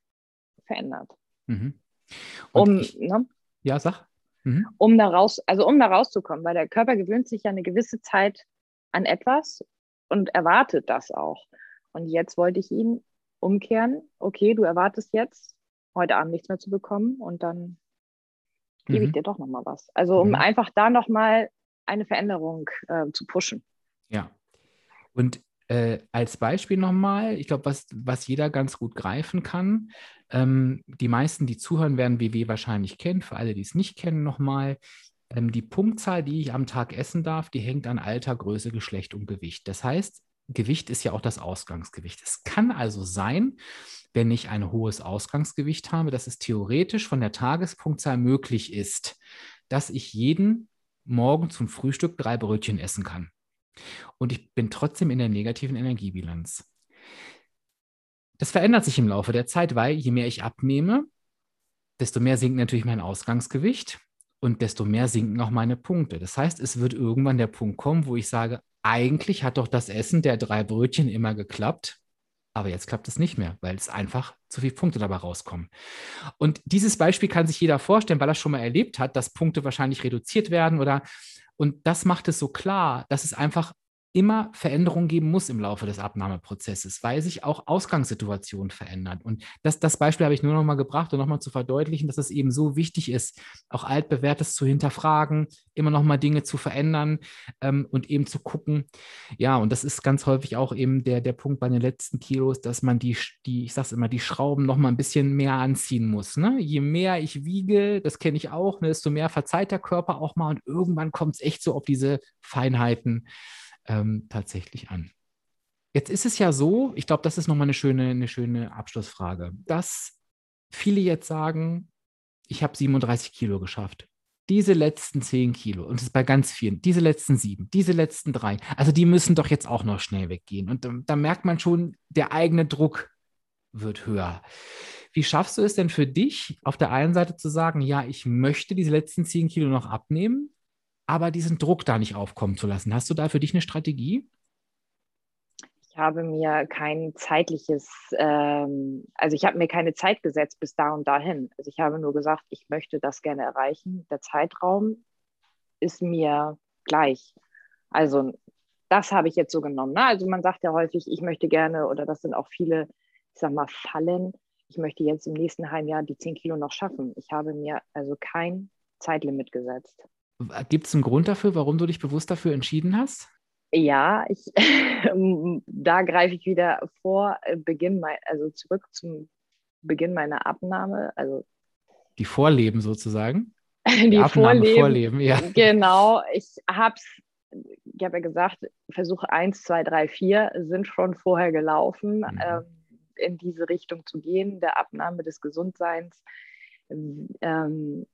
S2: verändert. Mhm. Um, ich,
S1: ne? Ja, sag.
S2: Mhm. Um da raus, also um da rauszukommen, weil der Körper gewöhnt sich ja eine gewisse Zeit an etwas und erwartet das auch. Und jetzt wollte ich ihn umkehren. Okay, du erwartest jetzt heute Abend nichts mehr zu bekommen und dann mhm. gebe ich mhm. dir doch nochmal was. Also um mhm. einfach da nochmal eine Veränderung äh, zu pushen.
S1: Ja. Und äh, als Beispiel nochmal, ich glaube, was, was jeder ganz gut greifen kann, ähm, die meisten, die zuhören, werden WW wahrscheinlich kennen. Für alle, die es nicht kennen, nochmal. Ähm, die Punktzahl, die ich am Tag essen darf, die hängt an Alter, Größe, Geschlecht und Gewicht. Das heißt, Gewicht ist ja auch das Ausgangsgewicht. Es kann also sein, wenn ich ein hohes Ausgangsgewicht habe, dass es theoretisch von der Tagespunktzahl möglich ist, dass ich jeden Morgen zum Frühstück drei Brötchen essen kann. Und ich bin trotzdem in der negativen Energiebilanz. Das verändert sich im Laufe der Zeit, weil je mehr ich abnehme, desto mehr sinkt natürlich mein Ausgangsgewicht und desto mehr sinken auch meine Punkte. Das heißt, es wird irgendwann der Punkt kommen, wo ich sage, eigentlich hat doch das Essen der drei Brötchen immer geklappt, aber jetzt klappt es nicht mehr, weil es einfach zu viele Punkte dabei rauskommen. Und dieses Beispiel kann sich jeder vorstellen, weil er schon mal erlebt hat, dass Punkte wahrscheinlich reduziert werden oder und das macht es so klar, dass es einfach immer Veränderungen geben muss im Laufe des Abnahmeprozesses, weil sich auch Ausgangssituationen verändern. Und das, das Beispiel habe ich nur noch mal gebracht, um nochmal zu verdeutlichen, dass es eben so wichtig ist, auch altbewährtes zu hinterfragen, immer noch mal Dinge zu verändern ähm, und eben zu gucken. Ja, und das ist ganz häufig auch eben der, der Punkt bei den letzten Kilos, dass man die, die ich sage es immer, die Schrauben noch mal ein bisschen mehr anziehen muss. Ne? Je mehr ich wiege, das kenne ich auch, ne, desto mehr verzeiht der Körper auch mal und irgendwann kommt es echt so auf diese Feinheiten ähm, tatsächlich an. Jetzt ist es ja so, ich glaube, das ist nochmal eine schöne, eine schöne Abschlussfrage, dass viele jetzt sagen, ich habe 37 Kilo geschafft. Diese letzten 10 Kilo, und das ist bei ganz vielen, diese letzten sieben, diese letzten drei, also die müssen doch jetzt auch noch schnell weggehen. Und da, da merkt man schon, der eigene Druck wird höher. Wie schaffst du es denn für dich, auf der einen Seite zu sagen, ja, ich möchte diese letzten 10 Kilo noch abnehmen, aber diesen Druck da nicht aufkommen zu lassen. Hast du da für dich eine Strategie?
S2: Ich habe mir kein zeitliches, ähm, also ich habe mir keine Zeit gesetzt bis da und dahin. Also ich habe nur gesagt, ich möchte das gerne erreichen. Der Zeitraum ist mir gleich. Also das habe ich jetzt so genommen. Ne? Also man sagt ja häufig, ich möchte gerne, oder das sind auch viele, ich sag mal, Fallen. Ich möchte jetzt im nächsten halben Jahr die 10 Kilo noch schaffen. Ich habe mir also kein Zeitlimit gesetzt.
S1: Gibt es einen Grund dafür, warum du dich bewusst dafür entschieden hast?
S2: Ja, ich, *laughs* da greife ich wieder vor äh, Beginn, mein, also zurück zum Beginn meiner Abnahme. Also
S1: die Vorleben sozusagen. *laughs*
S2: Die, die Vorleben, Vorleben, ja. *laughs* Genau, ich habe es, ich habe ja gesagt, Versuche 1, 2, 3, 4 sind schon vorher gelaufen, mhm. ähm, in diese Richtung zu gehen, der Abnahme des Gesundseins. Ähm,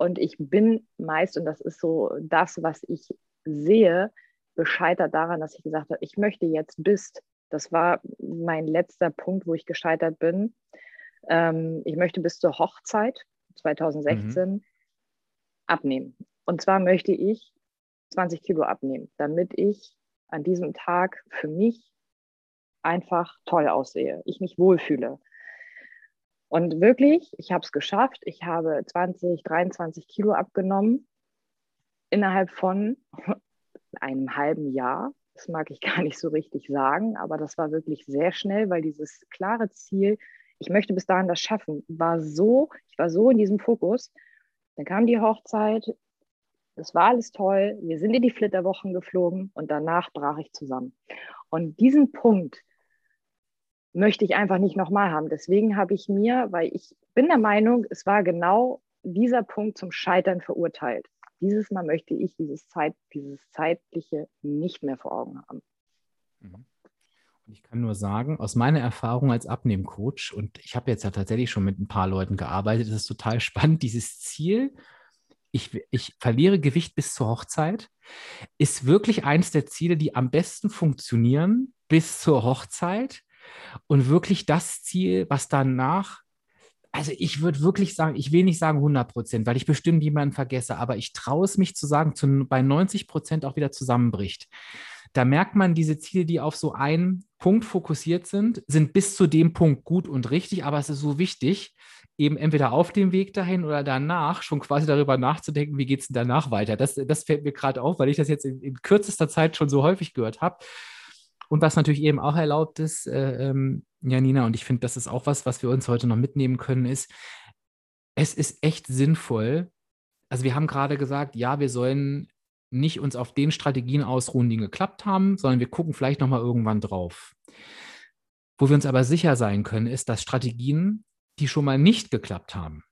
S2: und ich bin meist, und das ist so das, was ich sehe, gescheitert daran, dass ich gesagt habe, ich möchte jetzt bis, das war mein letzter Punkt, wo ich gescheitert bin, ähm, ich möchte bis zur Hochzeit 2016 mhm. abnehmen. Und zwar möchte ich 20 Kilo abnehmen, damit ich an diesem Tag für mich einfach toll aussehe, ich mich wohlfühle. Und wirklich, ich habe es geschafft. Ich habe 20, 23 Kilo abgenommen innerhalb von *laughs* einem halben Jahr. Das mag ich *laughs* gar nicht so richtig sagen, aber das war wirklich sehr schnell, weil dieses klare Ziel, ich möchte bis dahin das schaffen, war so, ich war so in diesem Fokus. Dann kam die Hochzeit, es war alles toll, wir sind in die Flitterwochen geflogen und danach brach ich zusammen. Und diesen Punkt, möchte ich einfach nicht nochmal haben. Deswegen habe ich mir, weil ich bin der Meinung, es war genau dieser Punkt zum Scheitern verurteilt. Dieses Mal möchte ich dieses, Zeit, dieses Zeitliche nicht mehr vor Augen haben.
S1: Mhm. Und ich kann nur sagen, aus meiner Erfahrung als Abnehmcoach, und ich habe jetzt ja tatsächlich schon mit ein paar Leuten gearbeitet, ist total *laughs* spannend, dieses Ziel, ich, ich verliere Gewicht bis zur Hochzeit, ist wirklich eines der Ziele, die am besten funktionieren bis zur Hochzeit und wirklich das Ziel, was danach also ich würde wirklich sagen, ich will nicht sagen 100 Prozent, weil ich bestimmt jemanden vergesse, aber ich traue es mich zu sagen, zu, bei 90 Prozent auch wieder zusammenbricht. Da merkt man, diese Ziele, die auf so einen Punkt fokussiert sind, sind bis zu dem Punkt gut und richtig, aber es ist so wichtig, eben entweder auf dem Weg dahin oder danach schon quasi darüber nachzudenken, wie geht es denn danach weiter. Das, das fällt mir gerade auf, weil ich das jetzt in, in kürzester Zeit schon so häufig gehört habe. Und was natürlich eben auch erlaubt ist, äh, ähm, Janina, und ich finde, das ist auch was, was wir uns heute noch mitnehmen können, ist, es ist echt sinnvoll. Also wir haben gerade gesagt, ja, wir sollen nicht uns auf den Strategien ausruhen, die geklappt haben, sondern wir gucken vielleicht nochmal irgendwann drauf. Wo wir uns aber sicher sein können, ist, dass Strategien, die schon mal nicht geklappt haben,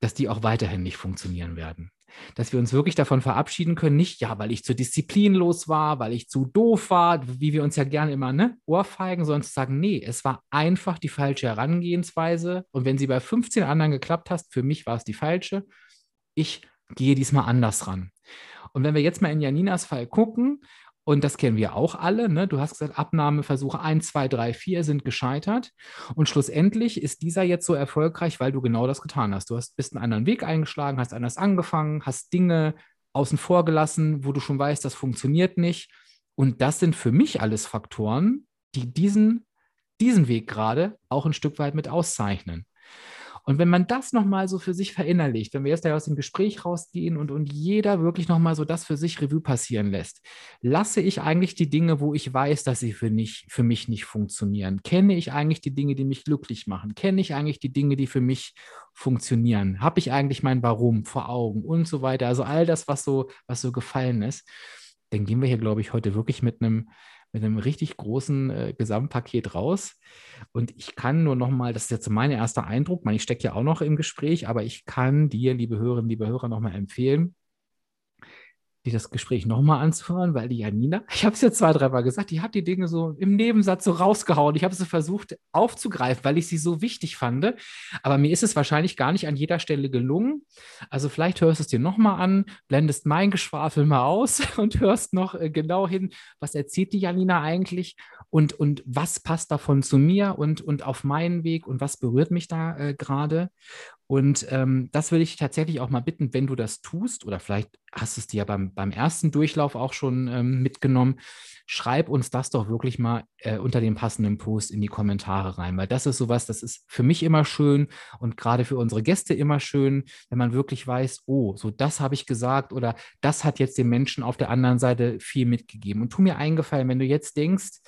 S1: dass die auch weiterhin nicht funktionieren werden dass wir uns wirklich davon verabschieden können, nicht ja, weil ich zu disziplinlos war, weil ich zu doof war, wie wir uns ja gerne immer ne, ohrfeigen, sondern zu sagen, nee, es war einfach die falsche Herangehensweise. Und wenn sie bei 15 anderen geklappt hat, für mich war es die falsche, ich gehe diesmal anders ran. Und wenn wir jetzt mal in Janinas Fall gucken, und das kennen wir auch alle. Ne? Du hast gesagt, Abnahmeversuche 1, 2, 3, 4 sind gescheitert. Und schlussendlich ist dieser jetzt so erfolgreich, weil du genau das getan hast. Du hast, bist einen anderen Weg eingeschlagen, hast anders angefangen, hast Dinge außen vor gelassen, wo du schon weißt, das funktioniert nicht. Und das sind für mich alles Faktoren, die diesen, diesen Weg gerade auch ein Stück weit mit auszeichnen. Und wenn man das nochmal so für sich verinnerlicht, wenn wir jetzt aus dem Gespräch rausgehen und, und jeder wirklich nochmal so das für sich Revue passieren lässt, lasse ich eigentlich die Dinge, wo ich weiß, dass sie für, nicht, für mich nicht funktionieren? Kenne ich eigentlich die Dinge, die mich glücklich machen? Kenne ich eigentlich die Dinge, die für mich funktionieren? Habe ich eigentlich mein Warum vor Augen und so weiter? Also all das, was so, was so gefallen ist. Dann gehen wir hier, glaube ich, heute wirklich mit einem mit einem richtig großen äh, Gesamtpaket raus. Und ich kann nur noch mal, das ist jetzt mein erster Eindruck, ich stecke ja auch noch im Gespräch, aber ich kann dir, liebe Hörerinnen, liebe Hörer, noch mal empfehlen, dir das Gespräch nochmal anzuhören, weil die Janina, *laughs* ich habe es ja zwei, dreimal gesagt, die hat die Dinge so im Nebensatz so rausgehauen. Ich habe sie versucht aufzugreifen, weil ich sie so wichtig fand. Aber mir ist es wahrscheinlich gar nicht an jeder Stelle gelungen. Also vielleicht hörst du es dir nochmal an, blendest mein Geschwafel mal aus *laughs* und hörst noch äh, genau hin, was erzählt die Janina eigentlich und, und was passt davon zu mir und, und auf meinen Weg und was berührt mich da äh, gerade. Und ähm, das will ich tatsächlich auch mal bitten, wenn du das tust, oder vielleicht hast du es dir ja beim, beim ersten Durchlauf auch schon ähm, mitgenommen, schreib uns das doch wirklich mal äh, unter dem passenden Post in die Kommentare rein, weil das ist sowas, das ist für mich immer schön und gerade für unsere Gäste immer schön, wenn man wirklich weiß, oh, so das habe ich gesagt oder das hat jetzt den Menschen auf der anderen Seite viel mitgegeben. Und tu mir eingefallen, wenn du jetzt denkst,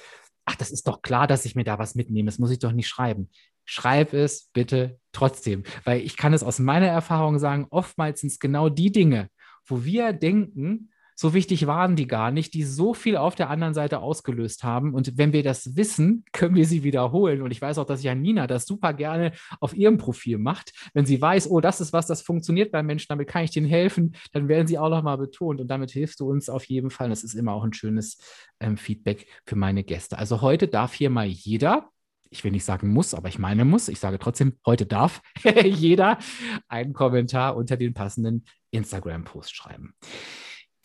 S1: ach, das ist doch klar, dass ich mir da was mitnehme, das muss ich doch nicht schreiben schreib es bitte trotzdem. Weil ich kann es aus meiner Erfahrung sagen, oftmals sind es genau die Dinge, wo wir denken, so wichtig waren die gar nicht, die so viel auf der anderen Seite ausgelöst haben. Und wenn wir das wissen, können wir sie wiederholen. Und ich weiß auch, dass Janina das super gerne auf ihrem Profil macht. Wenn sie weiß, oh, das ist was, das funktioniert beim Menschen, damit kann ich denen helfen, dann werden sie auch nochmal betont. Und damit hilfst du uns auf jeden Fall. Das ist immer auch ein schönes ähm, Feedback für meine Gäste. Also heute darf hier mal jeder ich will nicht sagen muss, aber ich meine muss. Ich sage trotzdem, heute darf *laughs* jeder einen Kommentar unter den passenden Instagram-Post schreiben.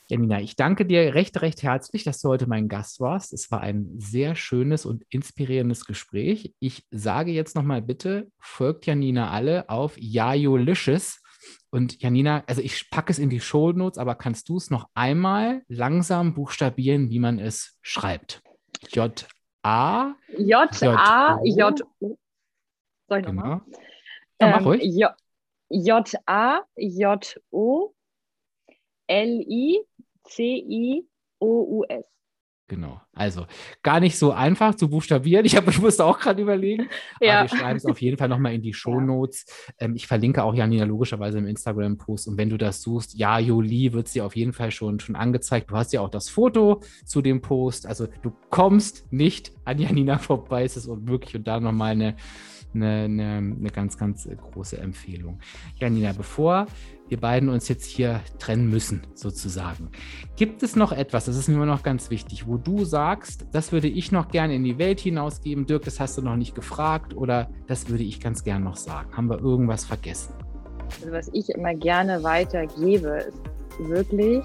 S1: Janina, ich danke dir recht, recht herzlich, dass du heute mein Gast warst. Es war ein sehr schönes und inspirierendes Gespräch. Ich sage jetzt nochmal bitte, folgt Janina alle auf Jajolicious. Und Janina, also ich packe es in die Show Notes, aber kannst du es noch einmal langsam buchstabieren, wie man es schreibt? J A.
S2: J A J O.
S1: Soll ich genau. nochmal?
S2: Ja, mach ähm, ruhig. J, J A J O L I C I O U S.
S1: Genau. Also gar nicht so einfach zu buchstabieren. Ich, hab, ich musste auch gerade überlegen. Ja. Aber wir schreiben es auf jeden Fall nochmal in die Show Notes. Ja. Ähm, ich verlinke auch Janina logischerweise im Instagram-Post. Und wenn du das suchst, ja, Juli wird sie auf jeden Fall schon, schon angezeigt. Du hast ja auch das Foto zu dem Post. Also du kommst nicht an Janina vorbei. Es ist unmöglich. Und da nochmal eine, eine, eine, eine ganz, ganz große Empfehlung. Janina, bevor wir beiden uns jetzt hier trennen müssen, sozusagen. Gibt es noch etwas, das ist mir immer noch ganz wichtig, wo du sagst, das würde ich noch gerne in die Welt hinausgeben, Dirk, das hast du noch nicht gefragt oder das würde ich ganz gern noch sagen? Haben wir irgendwas vergessen?
S2: Also was ich immer gerne weitergebe, ist wirklich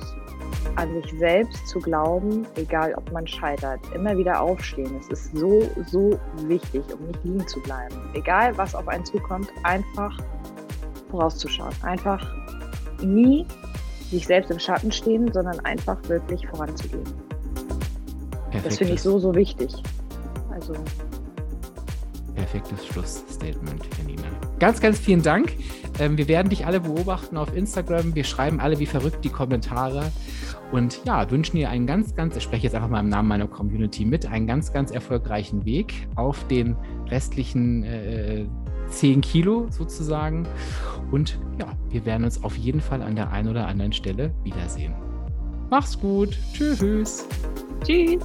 S2: an sich selbst zu glauben, egal ob man scheitert, immer wieder aufstehen. Es ist so, so wichtig, um nicht liegen zu bleiben. Egal, was auf einen zukommt, einfach vorauszuschauen. Einfach nie sich selbst im Schatten stehen, sondern einfach wirklich voranzugehen. Perfektes. Das finde ich so, so wichtig. Also.
S1: Perfektes Schlussstatement, Janina. Ganz, ganz vielen Dank. Ähm, wir werden dich alle beobachten auf Instagram. Wir schreiben alle wie verrückt die Kommentare. Und ja, wünschen dir einen ganz, ganz, ich spreche jetzt einfach mal im Namen meiner Community mit, einen ganz, ganz erfolgreichen Weg auf den restlichen äh, 10 Kilo sozusagen. Und ja, wir werden uns auf jeden Fall an der einen oder anderen Stelle wiedersehen. Mach's gut. Tschüss.
S2: Tschüss.